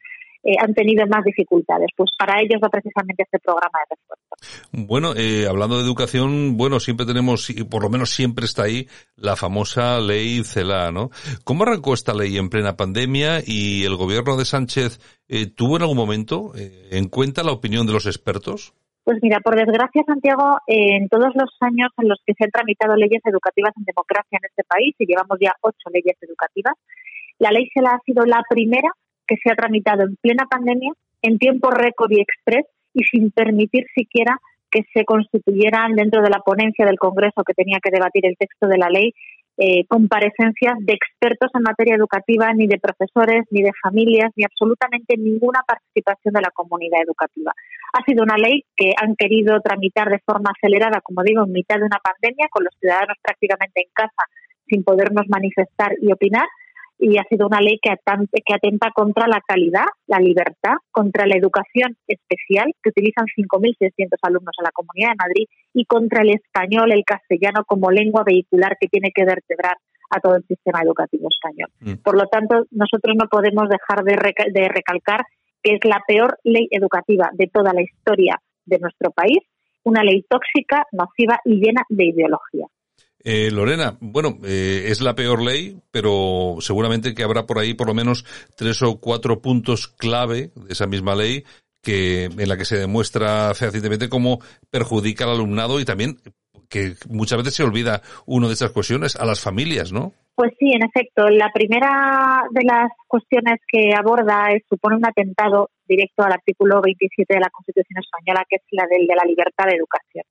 eh, han tenido más dificultades. Pues para ellos va precisamente este programa de refuerzo. Bueno, eh, hablando de educación, bueno, siempre tenemos, y por lo menos siempre está ahí, la famosa ley CELA, ¿no? ¿Cómo arrancó esta ley en plena pandemia y el gobierno de Sánchez eh, tuvo en algún momento en cuenta la opinión de los expertos? Pues mira, por desgracia, Santiago, en todos los años en los que se han tramitado leyes educativas en democracia en este país, y llevamos ya ocho leyes educativas, la ley CELA ha sido la primera que se ha tramitado en plena pandemia, en tiempo récord y express y sin permitir siquiera que se constituyeran dentro de la ponencia del Congreso que tenía que debatir el texto de la ley eh, comparecencias de expertos en materia educativa, ni de profesores, ni de familias, ni absolutamente ninguna participación de la comunidad educativa. Ha sido una ley que han querido tramitar de forma acelerada, como digo, en mitad de una pandemia, con los ciudadanos prácticamente en casa sin podernos manifestar y opinar, y ha sido una ley que, que atenta contra la calidad, la libertad, contra la educación especial, que utilizan 5.600 alumnos en la Comunidad de Madrid, y contra el español, el castellano como lengua vehicular que tiene que vertebrar a todo el sistema educativo español. Mm. Por lo tanto, nosotros no podemos dejar de, de recalcar que es la peor ley educativa de toda la historia de nuestro país, una ley tóxica, nociva y llena de ideología. Eh, Lorena, bueno, eh, es la peor ley, pero seguramente que habrá por ahí por lo menos tres o cuatro puntos clave de esa misma ley que en la que se demuestra fehacientemente cómo perjudica al alumnado y también que muchas veces se olvida uno de esas cuestiones a las familias, ¿no? Pues sí, en efecto. La primera de las cuestiones que aborda es, supone un atentado directo al artículo 27 de la Constitución española, que es la del de la libertad de educación.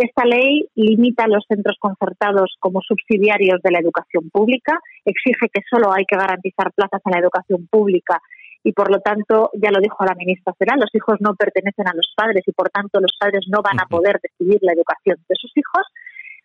Esta ley limita a los centros concertados como subsidiarios de la educación pública, exige que solo hay que garantizar plazas en la educación pública y por lo tanto, ya lo dijo la ministra Federal, los hijos no pertenecen a los padres y por tanto los padres no van a poder decidir la educación de sus hijos.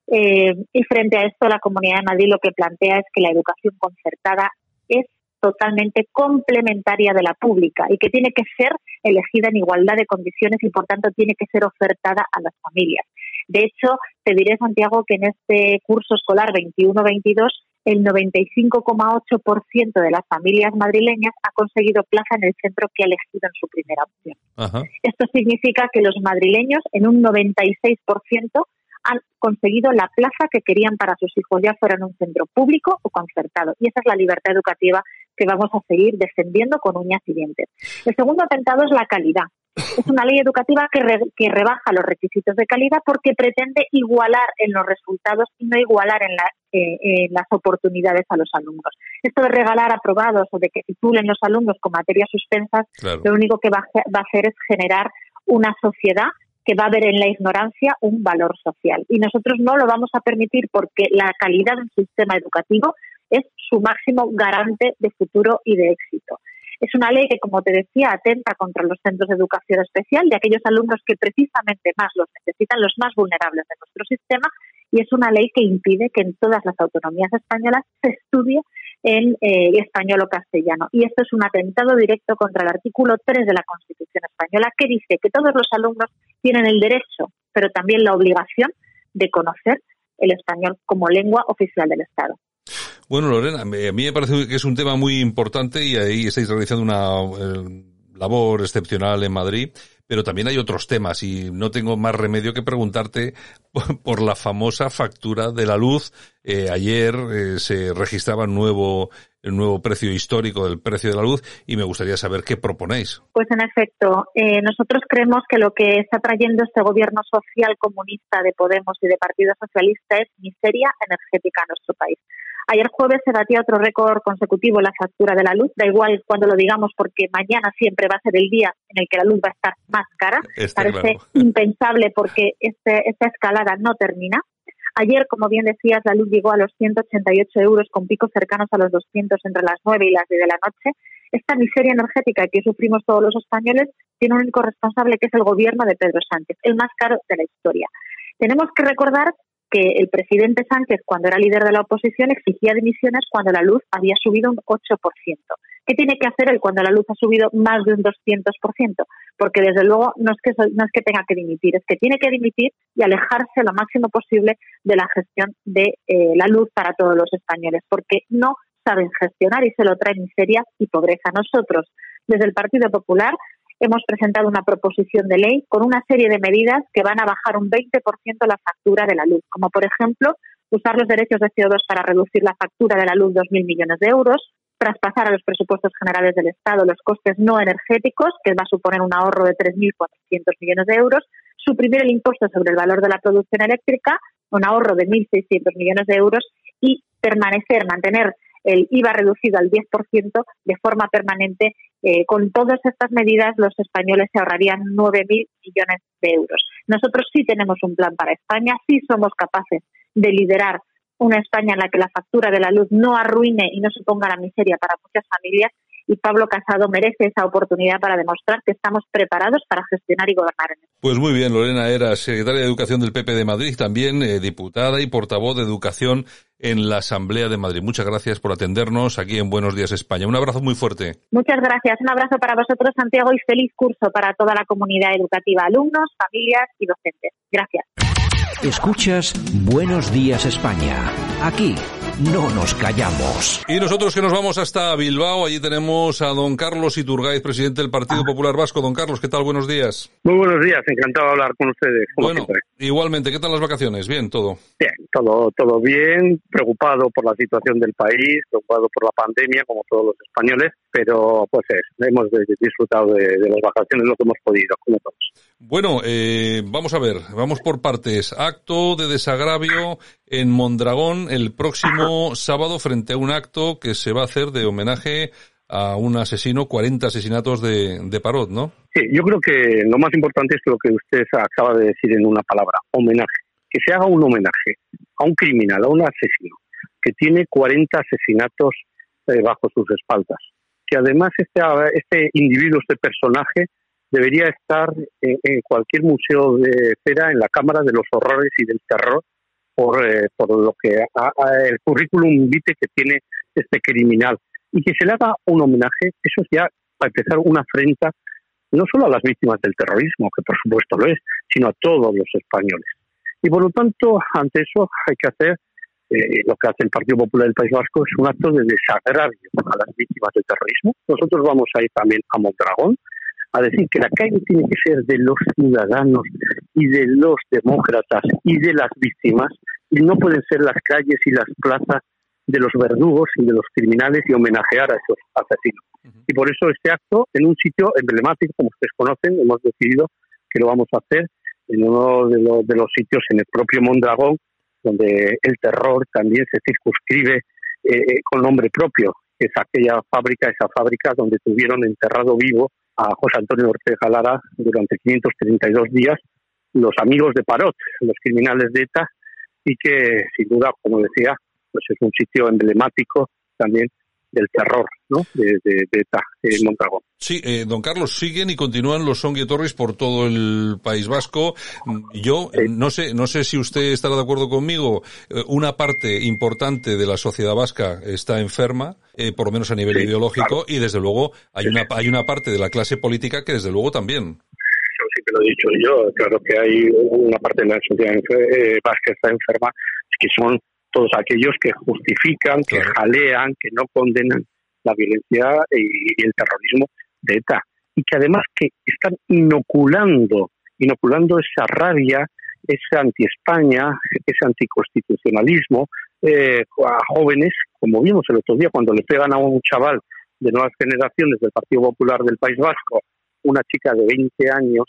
Eh, y frente a esto, la Comunidad de Madrid lo que plantea es que la educación concertada es totalmente complementaria de la pública y que tiene que ser elegida en igualdad de condiciones y por tanto tiene que ser ofertada a las familias. De hecho, te diré, Santiago, que en este curso escolar 21-22 el 95,8% de las familias madrileñas ha conseguido plaza en el centro que ha elegido en su primera opción. Esto significa que los madrileños, en un 96%, han conseguido la plaza que querían para sus hijos, ya fuera en un centro público o concertado. Y esa es la libertad educativa que vamos a seguir defendiendo con uñas y dientes. El segundo atentado es la calidad. Es una ley educativa que, que rebaja los requisitos de calidad porque pretende igualar en los resultados y no igualar en, eh, las oportunidades a los alumnos. Esto de regalar aprobados o de que titulen los alumnos con materias suspensas, lo único que va a hacer es generar una sociedad que va a ver en la ignorancia un valor social. Y nosotros no lo vamos a permitir porque la calidad del sistema educativo es su máximo garante de futuro y de éxito. Es una ley que, como te decía, atenta contra los centros de educación especial de aquellos alumnos que precisamente más los necesitan, los más vulnerables de nuestro sistema, y es una ley que impide que en todas las autonomías españolas se estudie en eh, español o castellano. Y esto es un atentado directo contra el artículo 3 de la Constitución española que dice que todos los alumnos tienen el derecho, pero también la obligación de conocer el español como lengua oficial del Estado. Bueno, Lorena, a mí me parece que es un tema muy importante y ahí estáis realizando una eh, labor excepcional en Madrid, pero también hay otros temas y no tengo más remedio que preguntarte por la famosa factura de la luz. Eh, ayer eh, se registraba nuevo, el nuevo precio histórico del precio de la luz y me gustaría saber qué proponéis. Pues en efecto, nosotros creemos que lo que está trayendo este gobierno social comunista de Podemos y de Partido Socialista es miseria energética a nuestro país. Ayer jueves se batía otro récord consecutivo la factura de la luz. Da igual cuando lo digamos porque mañana siempre va a ser el día en el que la luz va a estar más cara. Parece impensable porque este, esta escalada no termina. Ayer, como bien decías, la luz llegó a los 188 euros con picos cercanos a los 200 entre las 9 y las 10 de la noche. Esta miseria energética que sufrimos todos los españoles tiene un único responsable que es el gobierno de Pedro Sánchez, el más caro de la historia. Tenemos que recordar que el presidente Sánchez, cuando era líder de la oposición, exigía dimisiones cuando la luz había subido un 8%. ¿Qué tiene que hacer él cuando la luz ha subido más de un 200%? Porque desde luego no es que, no es que tenga que dimitir, es que tiene que dimitir y alejarse lo máximo posible de la gestión de eh, la luz para todos los españoles, porque no saben gestionar y se lo traen miseria y pobreza. Nosotros, desde el Partido Popular, hemos presentado una proposición de ley con una serie de medidas que van a bajar un 20% la factura de la luz, como por ejemplo usar los derechos de CO2 para reducir la factura de la luz 2.000 millones de euros, traspasar a los presupuestos generales del Estado los costes no energéticos, que va a suponer un ahorro de 3.400 millones de euros, suprimir el impuesto sobre el valor de la producción eléctrica, un ahorro de 1.600 millones de euros y permanecer, mantener el IVA reducido al 10% de forma permanente. Eh, con todas estas medidas, los españoles se ahorrarían 9.000 millones de euros. Nosotros sí tenemos un plan para España, sí somos capaces de liderar una España en la que la factura de la luz no arruine y no suponga la miseria para muchas familias y Pablo Casado merece esa oportunidad para demostrar que estamos preparados para gestionar y gobernar Pues muy bien, Lorena era secretaria de Educación del PP de Madrid, también eh, diputada y portavoz de Educación en la Asamblea de Madrid. Muchas gracias por atendernos aquí en Buenos Días España. Un abrazo muy fuerte. Muchas gracias. Un abrazo para vosotros, Santiago, y feliz curso para toda la comunidad educativa, alumnos, familias y docentes. Gracias. Escuchas Buenos Días España. Aquí no nos callamos. Y nosotros que nos vamos hasta Bilbao, allí tenemos a don Carlos Iturgaiz, presidente del Partido Popular Vasco. Don Carlos, ¿qué tal? Buenos días. Muy buenos días, encantado de hablar con ustedes. bueno, igualmente, ¿qué tal las vacaciones? Bien, todo. Bien, todo, todo bien, preocupado por la situación del país, preocupado por la pandemia, como todos los españoles, pero pues es, hemos disfrutado de, las vacaciones lo que hemos podido, como todos. Bueno, eh, vamos a ver, vamos por partes. Acto de desagravio en Mondragón el próximo sábado frente a un acto que se va a hacer de homenaje a un asesino, 40 asesinatos de, de ¿no? Sí, yo creo que lo más importante es lo que usted acaba de decir en una palabra, homenaje. Que se haga un homenaje a un criminal, a un asesino, que tiene 40 asesinatos eh, bajo sus espaldas. Que además este, este individuo, este personaje, debería estar en, cualquier museo de cera en la Cámara de los Horrores y del Terror por, eh, por lo que el currículum vitae que tiene este criminal. Y que se le haga un homenaje, eso es ya, para empezar, una afrenta no solo a las víctimas del terrorismo, que por supuesto lo es, sino a todos los españoles. Y por lo tanto, ante eso hay que hacer eh, lo que hace el Partido Popular del País Vasco es un acto de desagravio a las víctimas del terrorismo. Nosotros vamos a ir también a Mondragón a decir que la calle tiene que ser de los ciudadanos y de los demócratas y de las víctimas y no pueden ser las calles y las plazas de los verdugos y de los criminales y homenajear a esos asesinos. Y por eso este acto, en un sitio emblemático, como ustedes conocen, hemos decidido que lo vamos a hacer en uno de los, de los sitios en el propio Mondragón, donde el terror también se circunscribe eh, eh, con nombre propio, que es aquella fábrica, esa fábrica donde tuvieron enterrado vivo a José Antonio Ortega Lara durante 532 días los amigos de Parot, los criminales de ETA, y que sin duda, como decía, pues es un sitio emblemático también del terror ¿no? de, de, ETA en Mondragón. Sí, eh, don Carlos, siguen y continúan los Torres por todo el País Vasco. Yo no sé, no sé si usted estará de acuerdo conmigo. Eh, una parte importante de la sociedad vasca está enferma, eh, por lo menos a nivel ideológico, y desde luego hay una hay una parte de la clase política que desde luego también. Yo sí que lo he dicho yo. Claro que hay una parte de la sociedad vasca que está enferma, que son todos aquellos que justifican, que jalean, que no condenan la violencia y el terrorismo de ETA. Y que además que están inoculando, inoculando esa rabia, ese anti-España, ese anticonstitucionalismo eh, a jóvenes, como vimos el otro día cuando le pegan a un chaval de nuevas generaciones del Partido Popular del País Vasco, una chica de 20 años,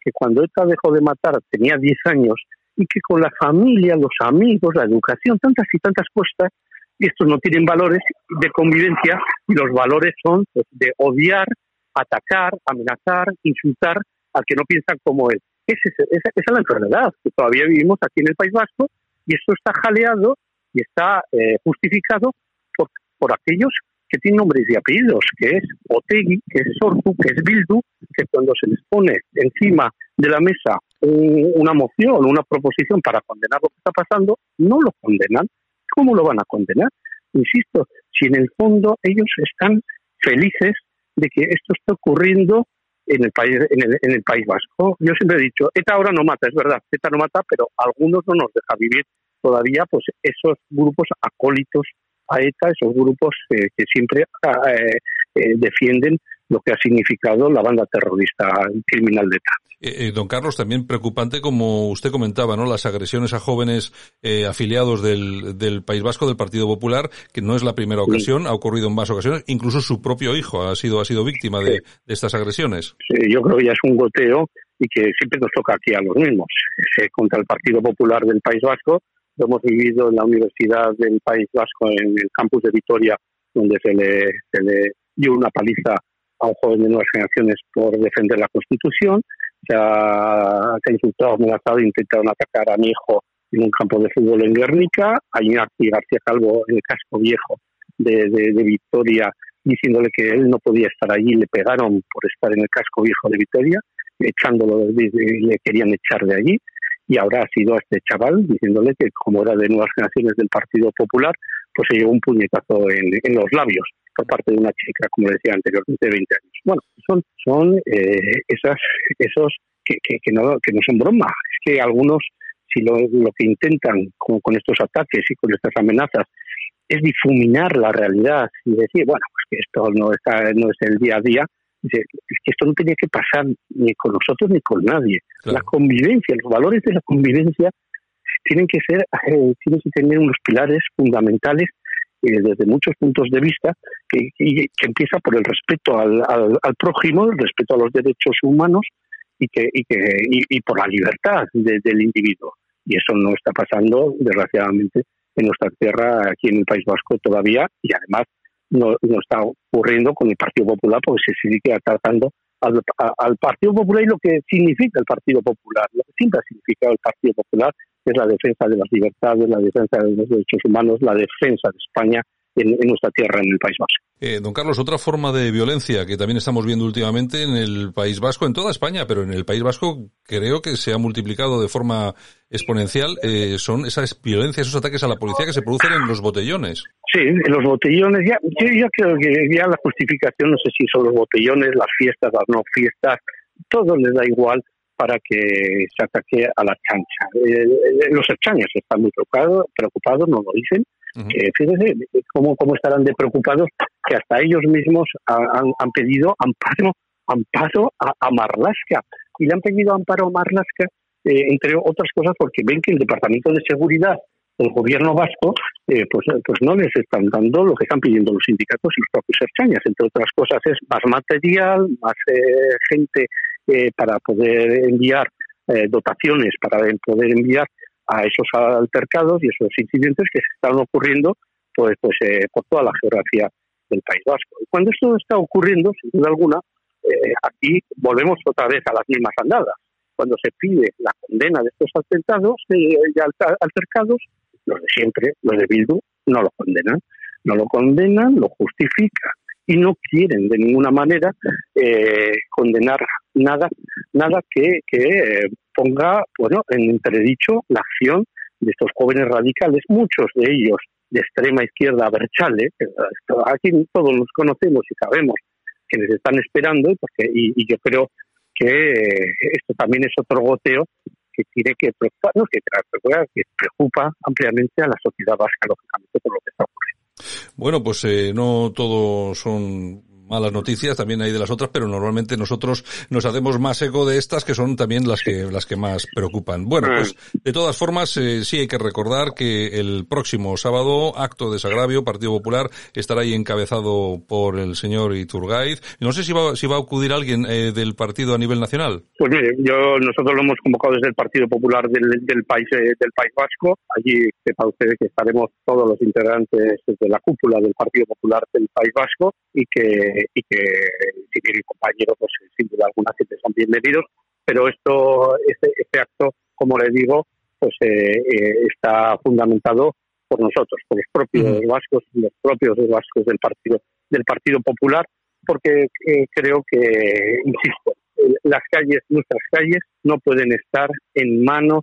que cuando ETA dejó de matar tenía 10 años y que con la familia, los amigos, la educación, tantas y tantas cosas, estos no tienen valores de convivencia y los valores son pues, de odiar, atacar, amenazar, insultar al que no piensan como él. Esa, es la enfermedad que todavía vivimos aquí en el País Vasco y esto está jaleado y está eh, justificado por, por aquellos que tienen nombres y apellidos, que es Otegui, que es Sortu, que es Bildu, que cuando se les pone encima de la mesa un- una moción, una proposición para condenar lo que está pasando, no lo condenan. ¿Cómo lo van a condenar? Insisto, si en el fondo ellos están felices de que esto está ocurriendo en el país en el, en el país vasco. Yo siempre he dicho, ETA ahora no mata, es verdad, ETA no mata, pero algunos no nos deja vivir todavía pues esos grupos acólitos a ETA, esos grupos eh, que siempre ah, eh, eh, defienden lo que ha significado la banda terrorista criminal de ETA. Eh, eh, don Carlos, también preocupante, como usted comentaba, ¿no? Las agresiones a jóvenes eh, afiliados del, del País Vasco, del Partido Popular, que no es la primera ocasión, ha ocurrido en más ocasiones, incluso su propio hijo ha sido, ha sido víctima de, de estas agresiones. Sí, yo creo que ya es un goteo y que siempre nos toca aquí a los mismos. Contra el Partido Popular del País Vasco, lo hemos vivido en la Universidad del País Vasco, en el campus de Vitoria, donde se le, se le dio una paliza a un joven de nuevas generaciones por defender la Constitución. Se ha, se ha insultado, amenazado intentaron atacar a mi hijo en un campo de fútbol en Guernica, a Iñaki García Calvo en el casco viejo de, de, de Vitoria, diciéndole que él no podía estar allí, le pegaron por estar en el casco viejo de Vitoria, echándolo, le querían echar de allí, y ahora ha sido a este chaval diciéndole que como era de nuevas generaciones del Partido Popular, pues se llevó un puñetazo en, en los labios por parte de una chica, como decía anteriormente, de 20 años. Bueno, son, son eh, esas, esos que, que, que no, que no son broma. Es que algunos, si lo, lo que intentan con, con estos ataques y con estas amenazas es difuminar la realidad y decir, bueno, pues que esto no, está, no es el día a día, es que esto no tenía que pasar ni con nosotros ni con nadie. La convivencia, los valores de la convivencia tienen que ser, eh, tienen que tener unos pilares fundamentales desde muchos puntos de vista que, empieza por el respeto al, al- al prójimo, el respeto a los derechos humanos y que y que y, por la libertad de- del individuo. Y eso no está pasando, desgraciadamente, en nuestra tierra, aquí en el País Vasco todavía, y además no, no está ocurriendo con el Partido Popular, porque se sigue atacando al, al Partido Popular y lo que significa el Partido Popular, lo que siempre ha significado el Partido Popular es la defensa de las libertades, la defensa de los derechos humanos, la defensa de España en, en nuestra tierra, en el País Vasco. Eh, don Carlos, otra forma de violencia que también estamos viendo últimamente en el País Vasco, en toda España, pero en el País Vasco creo que se ha multiplicado de forma exponencial, eh, son esas violencias, esos ataques a la policía que se producen en los botellones. Sí, en los botellones, ya, yo, yo creo que ya la justificación, no sé si son los botellones, las fiestas, las no fiestas, todo les da igual para que se ataque a la chancha. Eh, eh, los extraños están muy preocupados, preocupados no lo dicen. Eh, fíjense cómo, cómo estarán de preocupados que hasta ellos mismos ha- han, han pedido amparo, amparo a, a Marlaska. Y le han pedido amparo a Marlaska, eh, entre otras cosas, porque ven que el Departamento de Seguridad del gobierno vasco eh, pues, pues no les están dando lo que están pidiendo los sindicatos y los propios erchañas. Entre otras cosas es más material, más eh, gente eh, para poder enviar eh, dotaciones, para poder enviar a esos altercados y esos incidentes que se están ocurriendo pues, pues eh, por toda la geografía del País Vasco. Y cuando esto está ocurriendo, sin duda alguna, eh, aquí volvemos otra vez a las mismas andadas. Cuando se pide la condena de estos atentados eh, y alta- altercados, los de siempre, los de Bildu, no lo condenan. No lo condenan, lo justifican y no quieren de ninguna manera eh, condenar nada nada que, eh, ponga bueno en entredicho la acción de estos jóvenes radicales, muchos de ellos de extrema izquierda, Berchale, eh, aquí todos los conocemos y sabemos que les están esperando porque, y, yo creo que eh, esto también es otro goteo que tiene que preocupar, no, que, que preocupa ampliamente a la sociedad vasca, lógicamente, por lo que está. Bueno, pues eh, no todo son malas noticias, también hay de las otras, pero normalmente nosotros nos hacemos más eco de estas que son también las que las que más preocupan. Bueno, pues de todas formas eh, sí hay que recordar que el próximo sábado acto de desagravio Partido Popular estará ahí encabezado por el señor Iturgaiz. No sé si va si va a acudir alguien eh, del partido a nivel nacional. Pues mire, yo nosotros lo hemos convocado desde el Partido Popular del, del país eh, del País Vasco. Allí sepa usted que estaremos todos los integrantes de la cúpula del Partido Popular del País Vasco y que y que si viene el compañero, pues sin duda alguna siempre son bienvenidos. Pero esto, este, este acto, como le digo, pues eh, eh, está fundamentado por nosotros, por los propios vascos, los propios vascos del Partido del Partido Popular, porque eh, creo que, insisto, eh, las calles, nuestras calles, no pueden estar en manos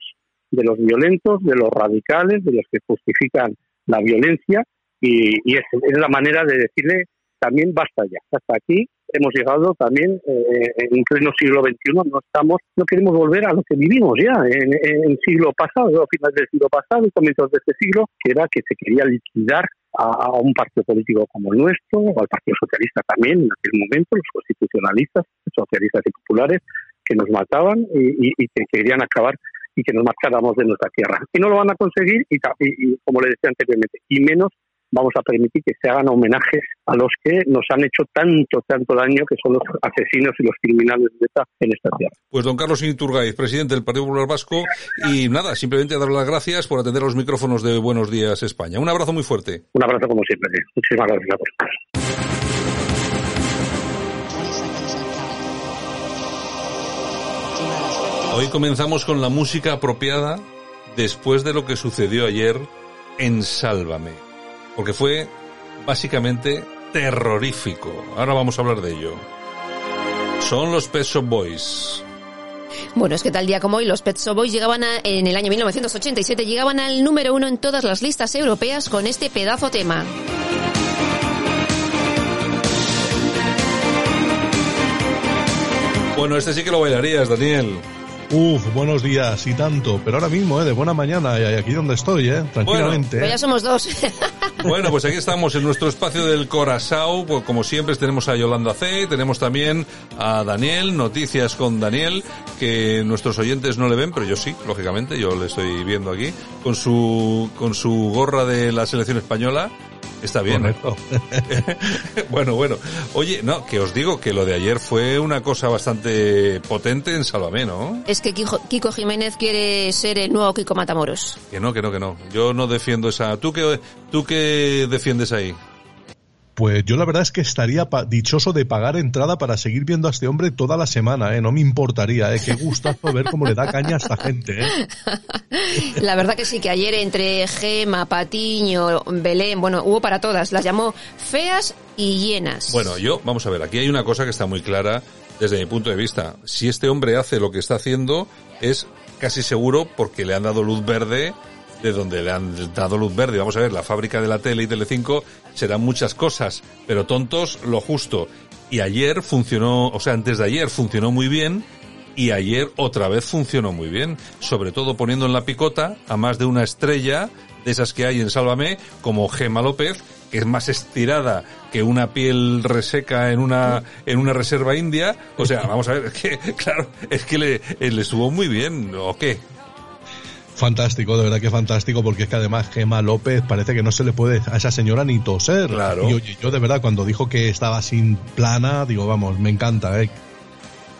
de los violentos, de los radicales, de los que justifican la violencia y, y es, es la manera de decirle también basta ya, hasta aquí hemos llegado también eh, en pleno siglo XXI, no estamos, no queremos volver a lo que vivimos ya en, el siglo pasado, a finales del siglo pasado y comienzos de este siglo, que era que se quería liquidar a, un partido político como el nuestro, o al Partido Socialista también en aquel momento, los constitucionalistas, socialistas y populares, que nos mataban y, que querían acabar y que nos marcháramos de nuestra tierra. Y no lo van a conseguir, y, y como le decía anteriormente, y menos vamos a permitir que se hagan homenajes a los que nos han hecho tanto, tanto daño, que son los asesinos y los criminales de esta, en esta tierra. Pues don Carlos Iturgaiz, presidente del Partido Popular Vasco, y nada, simplemente dar las gracias por atender los micrófonos de Buenos Días España. Un abrazo muy fuerte. Un abrazo como siempre. Muchísimas gracias Hoy comenzamos con la música apropiada después de lo que sucedió ayer en Sálvame porque fue básicamente terrorífico. Ahora vamos a hablar de ello. Son los Pet Shop Boys. Bueno, es que tal día como hoy los Pet Shop Boys llegaban en el año 1987 llegaban al número uno en todas las listas europeas con este pedazo tema. Bueno, este sí que lo bailarías, Daniel. Uf, buenos días y tanto, pero ahora mismo, ¿eh? de buena mañana, y aquí donde estoy, ¿eh? tranquilamente. Bueno, pues ya somos dos. bueno, pues aquí estamos en nuestro espacio del Corazao, pues como siempre tenemos a Yolanda C, tenemos también a Daniel, noticias con Daniel, que nuestros oyentes no le ven, pero yo sí, lógicamente, yo le estoy viendo aquí, con su, con su gorra de la selección española, Está bien. ¿eh? bueno, bueno. Oye, no, que os digo que lo de ayer fue una cosa bastante potente en Salvamé, ¿no? Es que Kiko, Jiménez quiere ser el nuevo Kiko Matamoros. Que no, que no, que no. Yo no defiendo esa... ¿Tú qué, tú qué defiendes ahí? Pues yo la verdad es que estaría dichoso de pagar entrada para seguir viendo a este hombre toda la semana, ¿eh? No me importaría, ¿eh? Qué gustazo ver cómo le da caña a esta gente, ¿eh? La verdad que sí, que ayer entre Gema, Patiño, Belén, bueno, hubo para todas. Las llamó feas y llenas. Bueno, yo, vamos a ver, aquí hay una cosa que está muy clara desde mi punto de vista. Si este hombre hace lo que está haciendo, es casi seguro porque le han dado luz verde de donde le han dado luz verde. Vamos a ver, la fábrica de la tele y Telecinco serán muchas cosas, pero tontos lo justo. Y ayer funcionó, o sea, antes de ayer funcionó muy bien y ayer otra vez funcionó muy bien, sobre todo poniendo en la picota a más de una estrella de esas que hay en Sálvame, como Gema López, que es más estirada que una piel reseca en una en una reserva india. O sea, vamos a ver, es que claro, es que le, le estuvo muy bien, ¿o qué? Fantástico, de verdad que fantástico, porque es que además Gema López parece que no se le puede a esa señora ni toser. Claro. Y oye, yo de verdad cuando dijo que estaba sin plana, digo, vamos, me encanta, eh.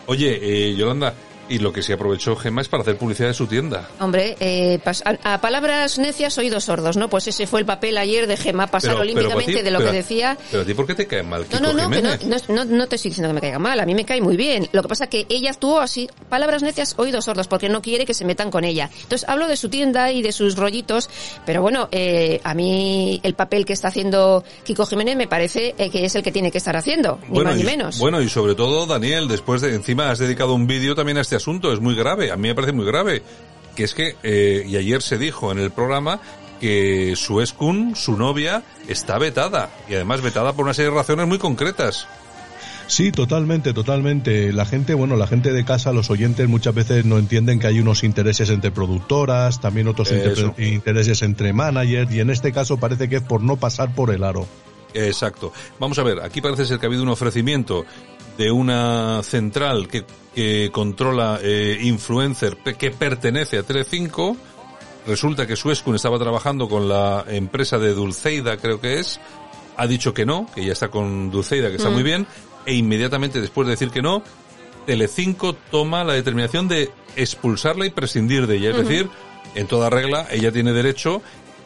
Oye, eh, Yolanda, y lo que se aprovechó Gemma es para hacer publicidad de su tienda. Hombre, eh, a, palabras necias, oídos sordos, ¿no? Pues ese fue el papel ayer de Gemma, pasar olímpicamente de lo que decía. Pero a ti, ¿por qué te cae mal? Kiko no, no, no, no, te estoy diciendo que me caiga mal, a mí me cae muy bien. Lo que pasa es que ella actuó así, palabras necias, oídos sordos, porque no quiere que se metan con ella. Entonces hablo de su tienda y de sus rollitos, pero bueno, eh, a mí el papel que está haciendo Kiko Jiménez me parece eh, que es el que tiene que estar haciendo, ni más ni menos. Bueno, y sobre todo, Daniel, después de, encima has dedicado un vídeo también a este asunto, es muy grave a mí me parece muy grave, que es que, eh, y ayer se dijo en el programa, que su escun, su novia, está vetada, y además vetada por una serie de razones muy concretas. Sí, totalmente, totalmente. La gente, bueno, la gente de casa, los oyentes muchas veces no entienden que hay unos intereses entre productoras, también otros intereses entre managers, y en este caso parece que es por no pasar por el aro. Exacto. Vamos a ver, aquí parece ser que ha habido un ofrecimiento de una central que, que controla eh, influencer que pertenece a Telecinco. Resulta que Suescun estaba trabajando con la empresa de Dulceida, creo que es. Ha dicho que no, que ya está con Dulceida, que está mm. muy bien. E inmediatamente después de decir que no, Telecinco toma la determinación de expulsarla y prescindir de ella. Es decir, en toda regla, ella tiene derecho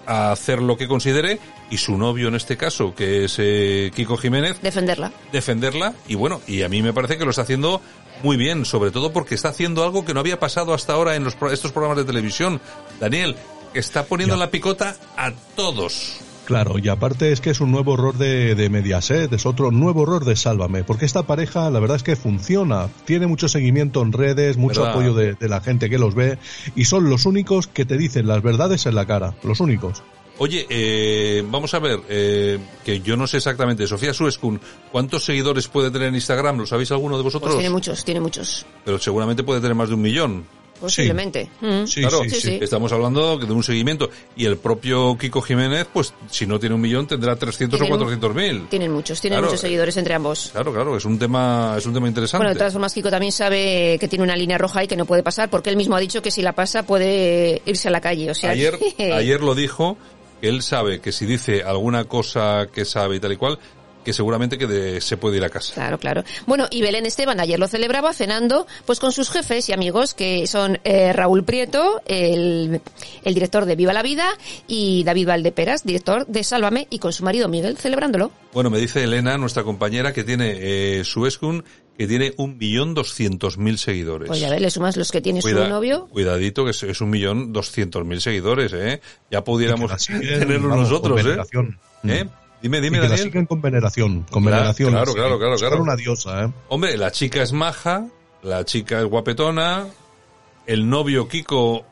a hacer lo que considere y su novio en este caso, que es eh, Kiko Jiménez. Defenderla. Defenderla y bueno, y a mí me parece que lo está haciendo muy bien, sobre todo porque está haciendo algo que no había pasado hasta ahora en los, estos programas de televisión. Daniel, está poniendo la picota a todos. Claro, y aparte es que es un nuevo error de, de Mediaset, es otro nuevo error de Sálvame, porque esta pareja la verdad es que funciona, tiene mucho seguimiento en redes, mucho ¿Verdad? apoyo de, de la gente que los ve, y son los únicos que te dicen las verdades en la cara, los únicos. Oye, eh, vamos a ver, eh, que yo no sé exactamente, Sofía Suescun, ¿cuántos seguidores puede tener en Instagram? ¿Lo sabéis alguno de vosotros? Pues tiene muchos, tiene muchos. Pero seguramente puede tener más de un millón. Posiblemente. Mm. claro, sí, sí. estamos hablando de un seguimiento. Y el propio Kiko Jiménez, pues si no tiene un millón, tendrá 300 o Tienen- 400 mil. Tienen muchos, tienen Claro, muchos seguidores entre ambos. Claro, claro, es un tema, es un tema interesante. Bueno, de todas formas, Kiko también sabe que tiene una línea roja y que no puede pasar, porque él mismo ha dicho que si la pasa puede irse a la calle. O sea, ayer, ayer lo dijo, él sabe que si dice alguna cosa que sabe y tal y cual, que seguramente que de- se puede ir a casa. Claro, claro. Bueno, y Belén Esteban ayer lo celebraba cenando pues con sus jefes y amigos que son eh, Raúl Prieto, el, el director de Viva la Vida, y David Valdeperas, director de Sálvame, y con su marido Miguel celebrándolo. Bueno, me dice Elena, nuestra compañera, que tiene eh, Suescun, que tiene un millón doscientos mil seguidores. Pues ya ves, le sumas los que tiene Cuida- su novio. Cuidadito, que es, un millón doscientos mil seguidores, ¿eh? Ya pudiéramos tenerlo vamos, nosotros, ¿eh? ¿Eh? Dime, dime, y que la Daniel. siguen con veneración, con Claro, veneración. claro, la claro, claro, Es claro. una diosa, ¿eh? Hombre, la chica es maja, la chica es guapetona, el novio Kiko,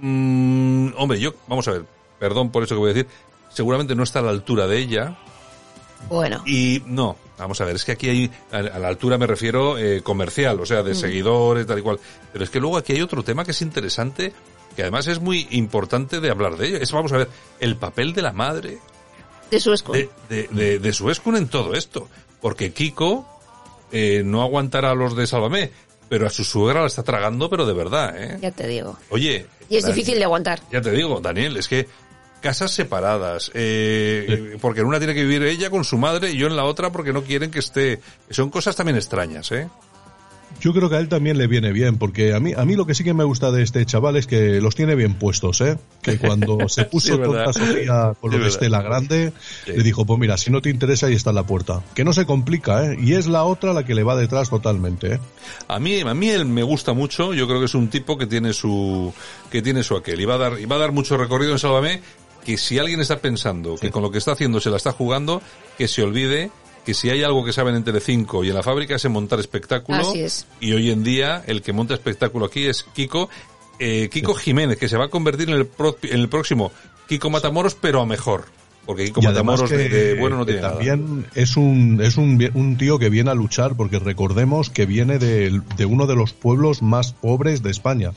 mm, hombre, yo, vamos a ver, perdón por eso que voy a decir, seguramente no está a la altura de ella. Bueno. Y no, vamos a ver, es que aquí hay, a, la altura me refiero eh, comercial, o sea, de Mm. seguidores, tal y cual. Pero es que luego aquí hay otro tema que es interesante, que además es muy importante de hablar de ello. Es, vamos a ver, el papel de la madre De su esco. de, de, de, de en todo esto. Porque Kiko eh, no aguantará a los de Sálvame, pero a su suegra la está tragando, pero de verdad, ¿eh? Ya te digo. Oye. Y es difícil de aguantar. Ya te digo, Daniel, es que casas separadas, eh, porque en una tiene que vivir ella con su madre y yo en la otra porque no quieren que esté... Son cosas también extrañas, ¿eh? Yo creo que a él también le viene bien, porque a mí, a mí lo que sí que me gusta de este chaval es que los tiene bien puestos, ¿eh? Que cuando se puso Sí, tonta Sofía con Sí, lo de. Estela Grande, Sí. le dijo, pues mira, si no te interesa, ahí está la puerta. Que no se complica, ¿eh? Y es la otra la que le va detrás totalmente, ¿eh? A mí, a mí él me gusta mucho, yo creo que es un tipo que tiene su, que tiene su aquel. Y va a dar, y va a dar mucho recorrido en Sálvame, que si alguien está pensando que con lo que está haciendo se la está jugando, que se olvide que si hay algo que saben en Telecinco y en la fábrica es en montar espectáculo. Así es. Y hoy en día el que monta espectáculo aquí es Kiko, eh, Kiko Jiménez, que se va a convertir en el, pro- en el próximo Kiko Matamoros, pero a mejor. Porque además Matamoros que, de, de bueno no tiene nada. también es un es un, un tío que viene a luchar porque recordemos que viene de, de uno de los pueblos más pobres de España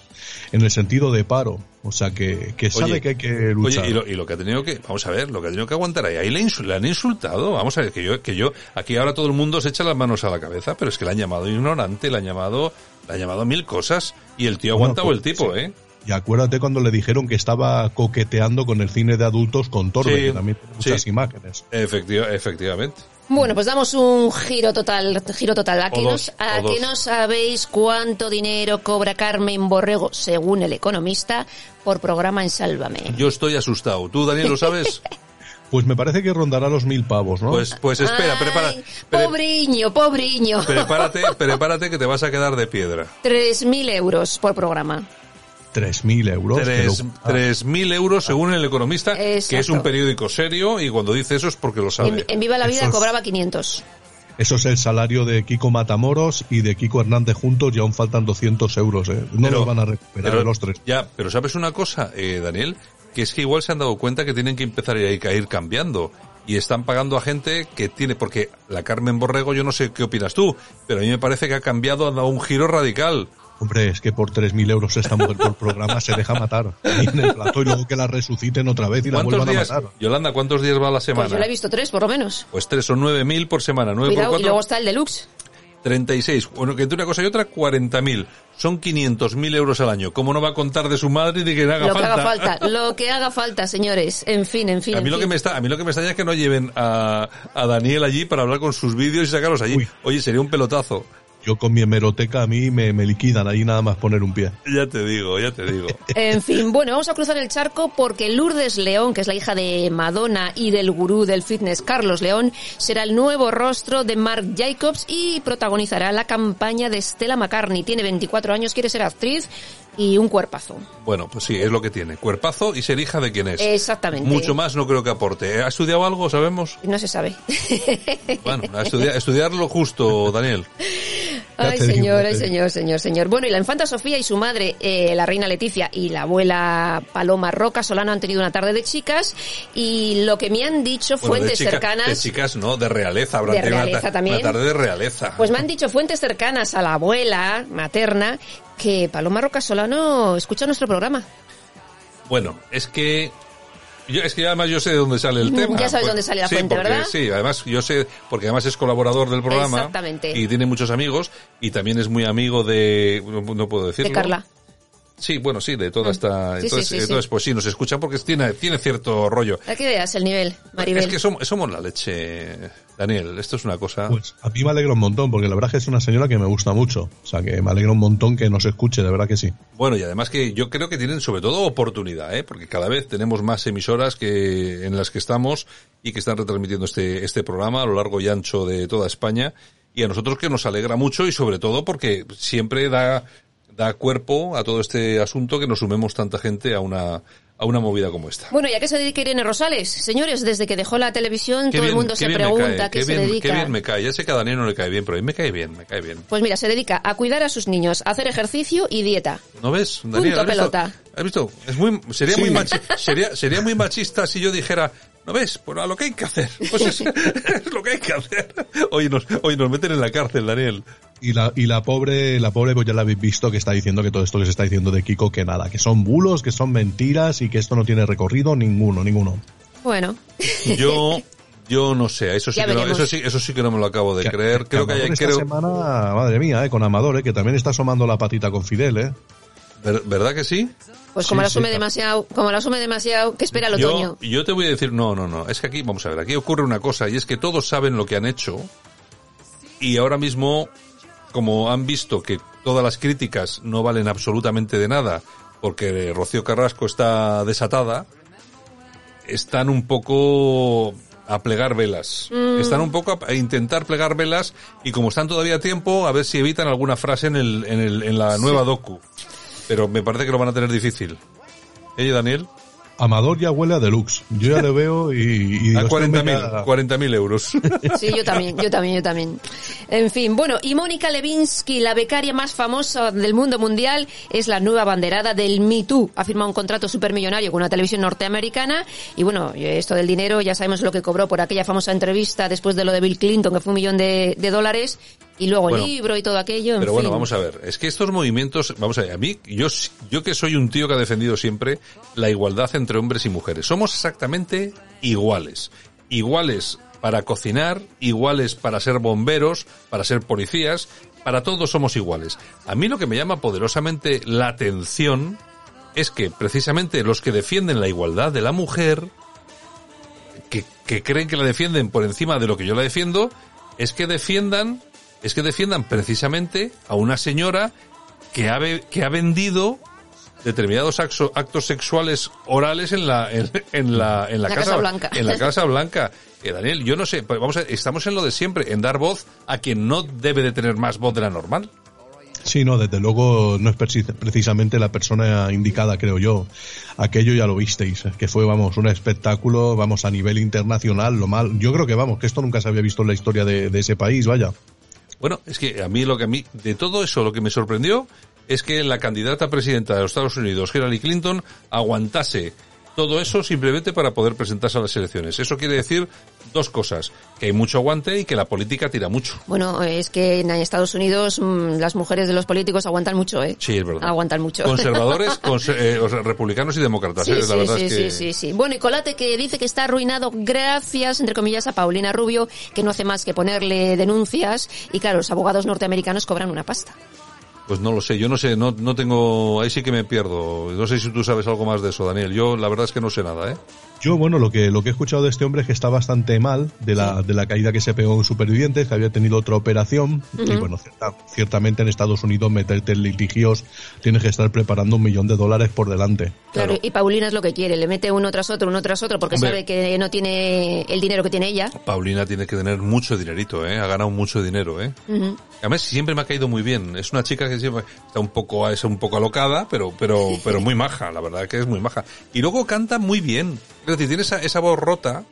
en el sentido de paro o sea que, que sabe Oye, que hay que luchar Oye, y lo, y lo que ha tenido que, vamos a ver, lo que ha tenido que aguantar ahí, ahí le, han insultado, vamos a ver, que yo, que yo, aquí ahora todo el mundo se echa las manos a la cabeza, pero es que le han llamado ignorante, le han llamado, le han llamado mil cosas, y el tío ha Bueno, aguantado pues, el tipo, sí. ¿eh? Y acuérdate cuando le dijeron que estaba coqueteando con el cine de adultos con Torbe Sí, que también tiene muchas sí. imágenes Efectiva- efectivamente. Bueno, pues damos un giro total, giro total. ¿A que, dos, nos, a que no sabéis cuánto dinero cobra Carmen Borrego, según el economista, por programa en Sálvame? Yo estoy asustado. ¿Tú, Daniel, lo sabes? pues me parece que rondará los mil pavos ¿no? Pues, pues espera, Ay, prepara, pre- Pobriño, pobriño. prepárate, prepárate que te vas a quedar de piedra. 3.000 euros por programa. Tres mil euros que Tres, lo- tres mil euros según el economista, que es un periódico serio, y cuando dice eso es porque lo sabe. En, en Viva la Vida cobraba 500. Eso es el salario de Kiko Matamoros y de Kiko Hernández juntos y aún faltan 200 euros, ¿eh? No Pero- los van a recuperar pero- los tres. Ya, pero ¿sabes una cosa, eh, Daniel? Que es que igual se han dado cuenta que tienen que empezar a ir, a ir cambiando. Y están pagando a gente que tiene, porque la Carmen Borrego, yo no sé qué opinas tú, pero a mí me parece que ha cambiado, ha dado un giro radical. Hombre, es que por 3.000 euros esta mujer por programa se deja matar. Ahí en el plató y luego que la resuciten otra vez y la ¿Cuántos vuelvan días, a matar. Yolanda, cuántos días va a la Pues yo semana? le he visto tres, por lo menos. Pues tres, son nueve mil por semana, nueve Cuidado, por y luego está el deluxe. 36. Bueno, que entre una cosa y otra, 40.000. Son 500.000 euros al año. ¿Cómo no va a contar de su madre y de que le haga lo que falta? haga falta, lo que haga falta, señores. En fin, en fin. A mí en lo que fin. me está, a mí lo que me extraña es que no lleven a, a Daniel allí para hablar con sus vídeos y sacarlos allí. Uy. Oye, sería un pelotazo. Yo con mi hemeroteca a mí me, me liquidan ahí nada más poner un pie. Ya te digo, ya te digo. En fin, bueno, vamos a cruzar el charco porque Lourdes León, que es la hija de Madonna y del gurú del fitness Carlos León, será el nuevo rostro de Marc Jacobs y protagonizará la campaña de Stella McCartney. Tiene 24 años, quiere ser actriz y un cuerpazo. Bueno, pues sí, es lo que tiene. Cuerpazo y ser hija de quien es. Exactamente. Mucho más no creo que aporte. ¿Ha estudiado algo, sabemos? No se sabe. Bueno, a estudiar, estudiarlo justo, Daniel. Ay, señor, ay, señor, señor, señor. Bueno, y la infanta Sofía y su madre, eh, la reina Leticia y la abuela Paloma Roca Solano han tenido una tarde de chicas y lo que me han dicho Bueno, de fuentes chica- cercanas... De chicas, no, de realeza. Habrán De una realeza ta- también. Una tarde de realeza. Pues me han dicho fuentes cercanas a la abuela materna que Paloma Roca Solano escucha nuestro programa. Bueno, es que... Yo, es que además yo sé de dónde sale el Mm, tema. ya sabes Pues- dónde sale la sí, fuente, porque- ¿verdad? Sí, además yo sé, porque además es colaborador del programa. Exactamente. Y tiene muchos amigos y también es muy amigo de... No, no puedo decirlo. De Carla. Sí, bueno, sí, de toda esta... Sí, sí, entonces, sí, sí. entonces, pues sí, nos escucha porque tiene, tiene cierto rollo. Para que veas el nivel, Maribel. Es que somos, somos la leche, Daniel. Esto es una cosa... Pues a mí me alegra un montón, porque la verdad que es una señora que me gusta mucho. O sea, que me alegra un montón que nos escuche, de verdad que sí. Bueno, y además que yo creo que tienen sobre todo oportunidad, ¿eh? porque cada vez tenemos más emisoras que en las que estamos y que están retransmitiendo este, este programa a lo largo y ancho de toda España. Y a nosotros que nos alegra mucho y sobre todo porque siempre da, da cuerpo a todo este asunto que nos sumemos tanta gente a una, a una movida como esta. Bueno, ¿y a qué se dedica Irene Rosales? Señores, desde que dejó la televisión, Qué todo bien- el mundo qué se pregunta qué qué se bien- dedica. Qué bien me cae. Ya sé que a Daniel no le cae bien, pero a mí me cae bien, me cae bien. Pues mira, se dedica a cuidar a sus niños, a hacer ejercicio y dieta. ¿No ves? Daniel, Punto ¿has visto? pelota. ¿Has visto? Es muy, sería, Sí. muy machi- sería, sería muy machista si yo dijera, ¿no ves? Pues a lo que hay que hacer. Pues es, es lo que hay que hacer. Hoy nos, hoy nos meten en la cárcel, Daniel. Y la, y la pobre, la pobre, pues ya la habéis visto que está diciendo que todo esto que se está diciendo de Kiko, que nada, que son bulos, que son mentiras y que esto no tiene recorrido ninguno, ninguno. Bueno, Yo, yo no sé, eso sí, Ya que no, veremos. eso sí, eso sí que no me lo acabo de creer. Creo que hay, esta creo, semana, madre mía, eh, con Amador, eh, que también está asomando la patita con Fidel, eh. ¿Ver- ¿verdad que sí? pues como Sí, la sí, asume demasiado, como la asume demasiado, ¿qué espera el Yo, otoño? yo te voy a decir, no, no, no. Es que aquí, vamos a ver, aquí ocurre una cosa y es que todos saben lo que han hecho y ahora mismo, como han visto que todas las críticas no valen absolutamente de nada porque Rocío Carrasco está desatada, están un poco a plegar velas. Mm. Están un poco a, a intentar plegar velas y como están todavía a tiempo, a ver si evitan alguna frase en, el, en, el, en la nueva docu. Pero me parece que lo van a tener difícil. ¿Eh, Daniel? Amador ya huele a deluxe. Yo ya le veo y, y A este hombre 40.000 ya- 40.000 euros. Sí, yo también, yo también, yo también. En fin, bueno, y Mónica Levinsky, la becaria más famosa del mundo mundial, es la nueva banderada del Me Too. Ha firmado un contrato supermillonario con una televisión norteamericana y bueno, esto del dinero ya sabemos lo que cobró por aquella famosa entrevista después de lo de Bill Clinton, que fue un millón de, de dólares, y luego Bueno, el libro y todo aquello. en Pero bueno, fin. vamos a ver. Es que estos movimientos, vamos a ver, a mí, yo, yo que soy un tío que ha defendido siempre la igualdad entre hombres y mujeres. Somos exactamente iguales. Iguales para cocinar, iguales para ser bomberos, para ser policías, para todos somos iguales. A mí lo que me llama poderosamente la atención es que precisamente los que defienden la igualdad de la mujer, que, que creen que la defienden por encima de lo que yo la defiendo, es que defiendan, es que defiendan precisamente a una señora que ha, que ha vendido determinados actos sexuales orales en la en, en la en la, La Casa Blanca. en la casa blanca Eh, Daniel yo no sé pues vamos a, estamos en lo de siempre en dar voz a quien no debe de tener más voz de la normal Sí, no, desde luego no es preci- precisamente la persona indicada, creo yo. Aquello ya lo visteis, que fue, vamos, un espectáculo, vamos, a nivel internacional, lo mal. Yo creo que, vamos, que esto nunca se había visto en la historia de, de ese país, vaya. Bueno, es que a mí lo que a mí, de todo eso, lo que me sorprendió es que la candidata presidenta de los Estados Unidos, Hillary Clinton, aguantase todo eso simplemente para poder presentarse a las elecciones. Eso quiere decir dos cosas, que hay mucho aguante y que la política tira mucho. Bueno, es que en Estados Unidos mm, las mujeres de los políticos aguantan mucho, ¿eh? Sí, es verdad. Aguantan mucho. Conservadores, conse- eh, o sea, republicanos y demócratas. Sí, ¿eh? sí, la verdad sí, es que... sí, sí, sí. Bueno, y Colate que dice que está arruinado gracias, entre comillas, a Paulina Rubio, que no hace más que ponerle denuncias. Y claro, los abogados norteamericanos cobran una pasta. Pues no lo sé, yo no sé, no, no tengo, ahí sí que me pierdo. No sé si tú sabes algo más de eso, Daniel. Yo la verdad es que no sé nada, ¿eh? Yo, bueno, lo que, lo que he escuchado de este hombre es que está bastante mal de la, de la caída que se pegó en Supervivientes, que había tenido otra operación. Y Ujú. bueno, cierta- ciertamente en Estados Unidos meterte en litigios tienes que estar preparando un millón de dólares por delante. Claro, y Paulina es lo que quiere, le mete uno tras otro, uno tras otro, porque Hombre. sabe que no tiene el dinero que tiene ella. Paulina tiene que tener mucho dinerito, ¿eh? Ha ganado mucho dinero, ¿eh? Ujú. Además, siempre me ha caído muy bien. Es una chica que está un poco, es un poco alocada, pero, pero, pero muy maja, la verdad que es muy maja. Y luego canta muy bien. Es decir, tiene esa, esa voz rota,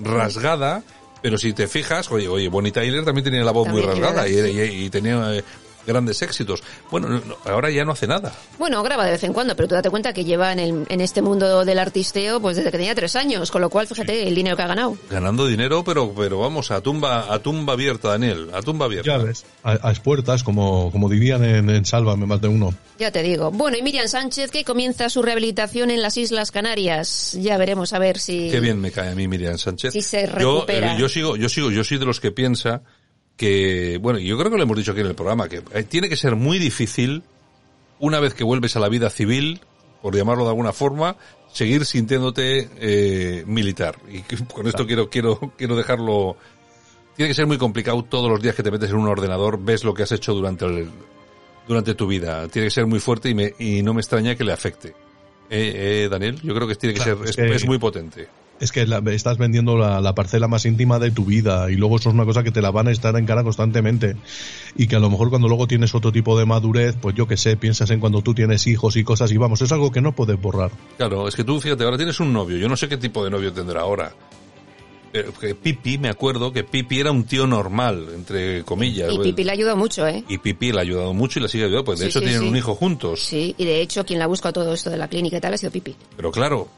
rasgada, pero si te fijas, oye, oye, Bonnie Tyler también tenía la voz muy rasgada y, ¿verdad? y- y tenía eh, grandes éxitos. Bueno, no- ahora ya no hace nada. Bueno, graba de vez en cuando, pero tú date cuenta que lleva en, el- en este mundo del artisteo pues desde que tenía tres años, con lo cual, fíjate el dinero que ha ganado. Ganando dinero, pero, pero vamos, a tumba, a tumba abierta, Daniel, a tumba abierta. Ya ves, a, a expuertas, como, como dirían en, en Sálvame más de uno. Ya te digo. Bueno, y Miriam Sánchez que comienza su rehabilitación en las Islas Canarias. Ya veremos a ver si... Qué bien me cae a mí Miriam Sánchez. Si se yo, recupera. eh, yo sigo, yo sigo, yo soy de los que piensa que, bueno, yo creo que lo hemos dicho aquí en el programa, que eh, tiene que ser muy difícil, una vez que vuelves a la vida civil, por llamarlo de alguna forma, seguir sintiéndote eh, militar. Y con esto quiero, quiero, quiero dejarlo. Tiene que ser muy complicado todos los días que te metes en un ordenador, ves lo que has hecho durante el, durante tu vida. Tiene que ser muy fuerte y, me, y no me extraña que le afecte. Eh, eh, Daniel, yo creo que tiene que Claro, ser, es es, que- es muy potente. Es que la- estás vendiendo la, la parcela más íntima de tu vida y luego eso es una cosa que te la van a estar en cara constantemente y que a lo mejor cuando luego tienes otro tipo de madurez, pues yo que sé, piensas en cuando tú tienes hijos y cosas y vamos, es algo que no puedes borrar. Claro, es que tú, fíjate, ahora tienes un novio. Yo no sé qué tipo de novio tendrá ahora. Pero que Pipi, me acuerdo que Pipi era un tío normal, entre comillas. Y Pipi le ayudó mucho, ¿eh? Y Pipi le ha ayudado mucho y le sigue ayudando, pues de Sí, hecho sí, tienen sí. un hijo juntos. Sí, y de hecho quien la busca todo esto de la clínica y tal ha sido Pipi. Pero claro,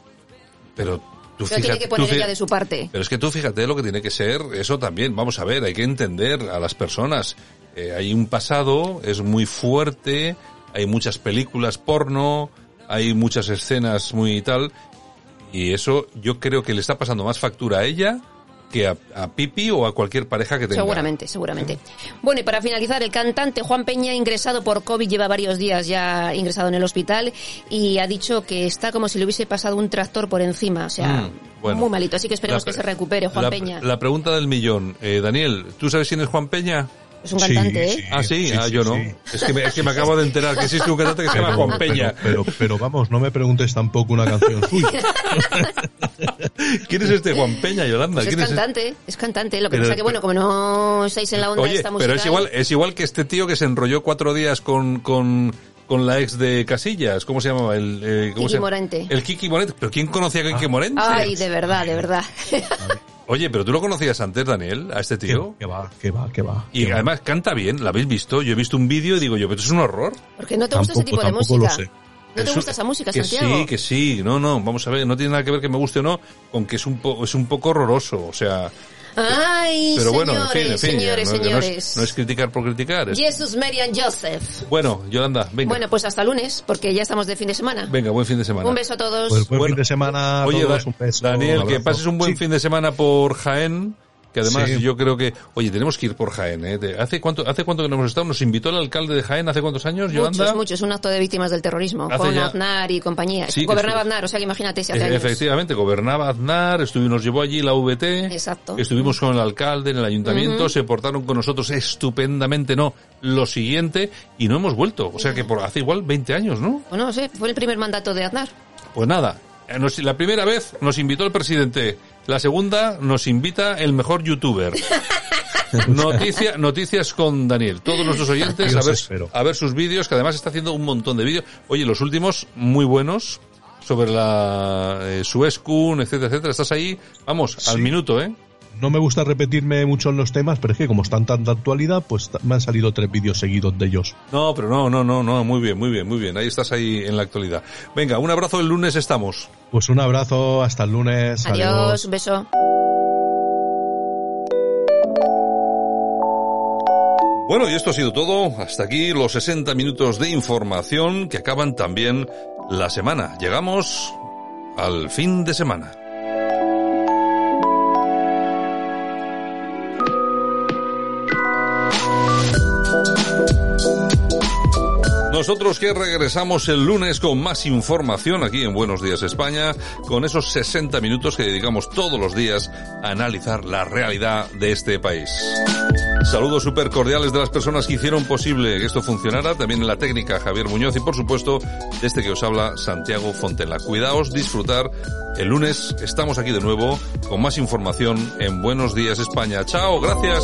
pero tú Pero fíjate... tiene que poner ella de su parte. Pero es que tú fíjate lo que tiene que ser, eso también, vamos a ver, hay que entender a las personas. Eh, hay un pasado, es muy fuerte, hay muchas películas porno, hay muchas escenas muy tal, y eso yo creo que le está pasando más factura a ella que a, a Pipi o a cualquier pareja que tenga. Seguramente, seguramente. Bueno, y para finalizar, el cantante Juan Peña, ingresado por COVID, lleva varios días ya ingresado en el hospital y ha dicho que está como si le hubiese pasado un tractor por encima. O sea, Mm, bueno. muy malito. Así que esperemos La que se recupere Juan la, Peña. La pregunta del millón. Eh, Daniel, ¿tú sabes quién es Juan Peña? Es un cantante, ¿eh? Ah, sí, Sí, ah, sí, yo no. sí. Es, que me, es que me acabo de enterar que existe un cantante que se llama Juan Peña. Pero, pero, pero vamos, no me preguntes tampoco una canción suya. ¿Quién es este Juan Peña, Yolanda? Pues es ¿Quién es este? cantante, es cantante. Lo que Pero- pasa que, bueno, como no estáis en la onda Oye, esta pero es igual, es igual que este tío que se enrolló cuatro días con, con, con la ex de Casillas. ¿Cómo se llamaba? El, eh, ¿cómo Kiki se llama? Morente. El Kiki Morente. ¿Pero quién conocía a Kiki Morente? Ay, de verdad, de verdad. Oye, pero tú lo conocías antes, Daniel, a este tío. Que va, que va, que va. Y va. además canta bien, ¿la habéis visto? Yo he visto un vídeo y digo yo, pero es un horror. Porque no te gusta ese tipo de música. sé. ¿No te gusta esa música, que Santiago? sí, que sí. No, no, vamos a ver, no tiene nada que ver que me guste o no con que es un, po- es un poco horroroso, o sea... Ay, pero bueno, en señores, fin, en fin. ya, señores, no, que no es- señores. no es criticar por criticar. es- Jesús, Marian, Joseph. Bueno, Yolanda, venga. Bueno, pues hasta lunes, porque ya estamos de fin de semana. Venga, buen fin de semana. Un beso a todos. Pues buen Bueno, fin de semana a Oye, todos, Da- un beso, Daniel, un que pases un buen Sí. fin de semana por Jaén. Que además Sí. yo creo que, oye, tenemos que ir por Jaén, ¿eh? De- ¿Hace cuánto, hace cuánto que no hemos estado? Nos invitó el alcalde de Jaén hace cuántos años, Yolanda. Muchos, muchos. Un acto de víctimas del terrorismo. Hace Con ya- Aznar y compañía. Sí, Gobernaba Aznar, o sea que imagínate si hace años. Efectivamente, gobernaba Aznar, estuvimos, nos llevó allí la VT. Exacto. Estuvimos con el alcalde en el ayuntamiento, se portaron con nosotros estupendamente, no, lo siguiente, y no hemos vuelto. O sea que por hace igual 20 años, ¿no? Bueno, no sé, fue el primer mandato de Aznar. Pues nada, eh, nos- la primera vez nos invitó el presidente, la segunda nos invita el mejor youtuber. Noticia, noticias con Daniel. Todos nuestros oyentes a ver, a ver sus vídeos, que además está haciendo un montón de vídeos. Oye, los últimos muy buenos sobre la eh, Suezcun, etcétera, etcétera. Estás ahí, vamos, al minuto, ¿eh? No me gusta repetirme mucho en los temas, pero es que como están tan de actualidad, pues me han salido tres vídeos seguidos de ellos. No, pero no, no, no, no, muy bien, muy bien, muy bien. Ahí estás ahí en la actualidad. Venga, un abrazo, el lunes estamos. Pues un abrazo, hasta el lunes. Adiós, un beso. Bueno, y esto ha sido todo. Hasta aquí los 60 minutos de información que acaban también la semana. Llegamos al fin de semana. Nosotros que regresamos el lunes con más información aquí en Buenos Días España, con esos 60 minutos que dedicamos todos los días a analizar la realidad de este país. Saludos súper cordiales de las personas que hicieron posible que esto funcionara, también en la técnica Javier Muñoz y por supuesto de este que os habla Santiago Fontela. Cuidaos, disfrutar. El lunes estamos aquí de nuevo con más información en Buenos Días España. Chao, gracias.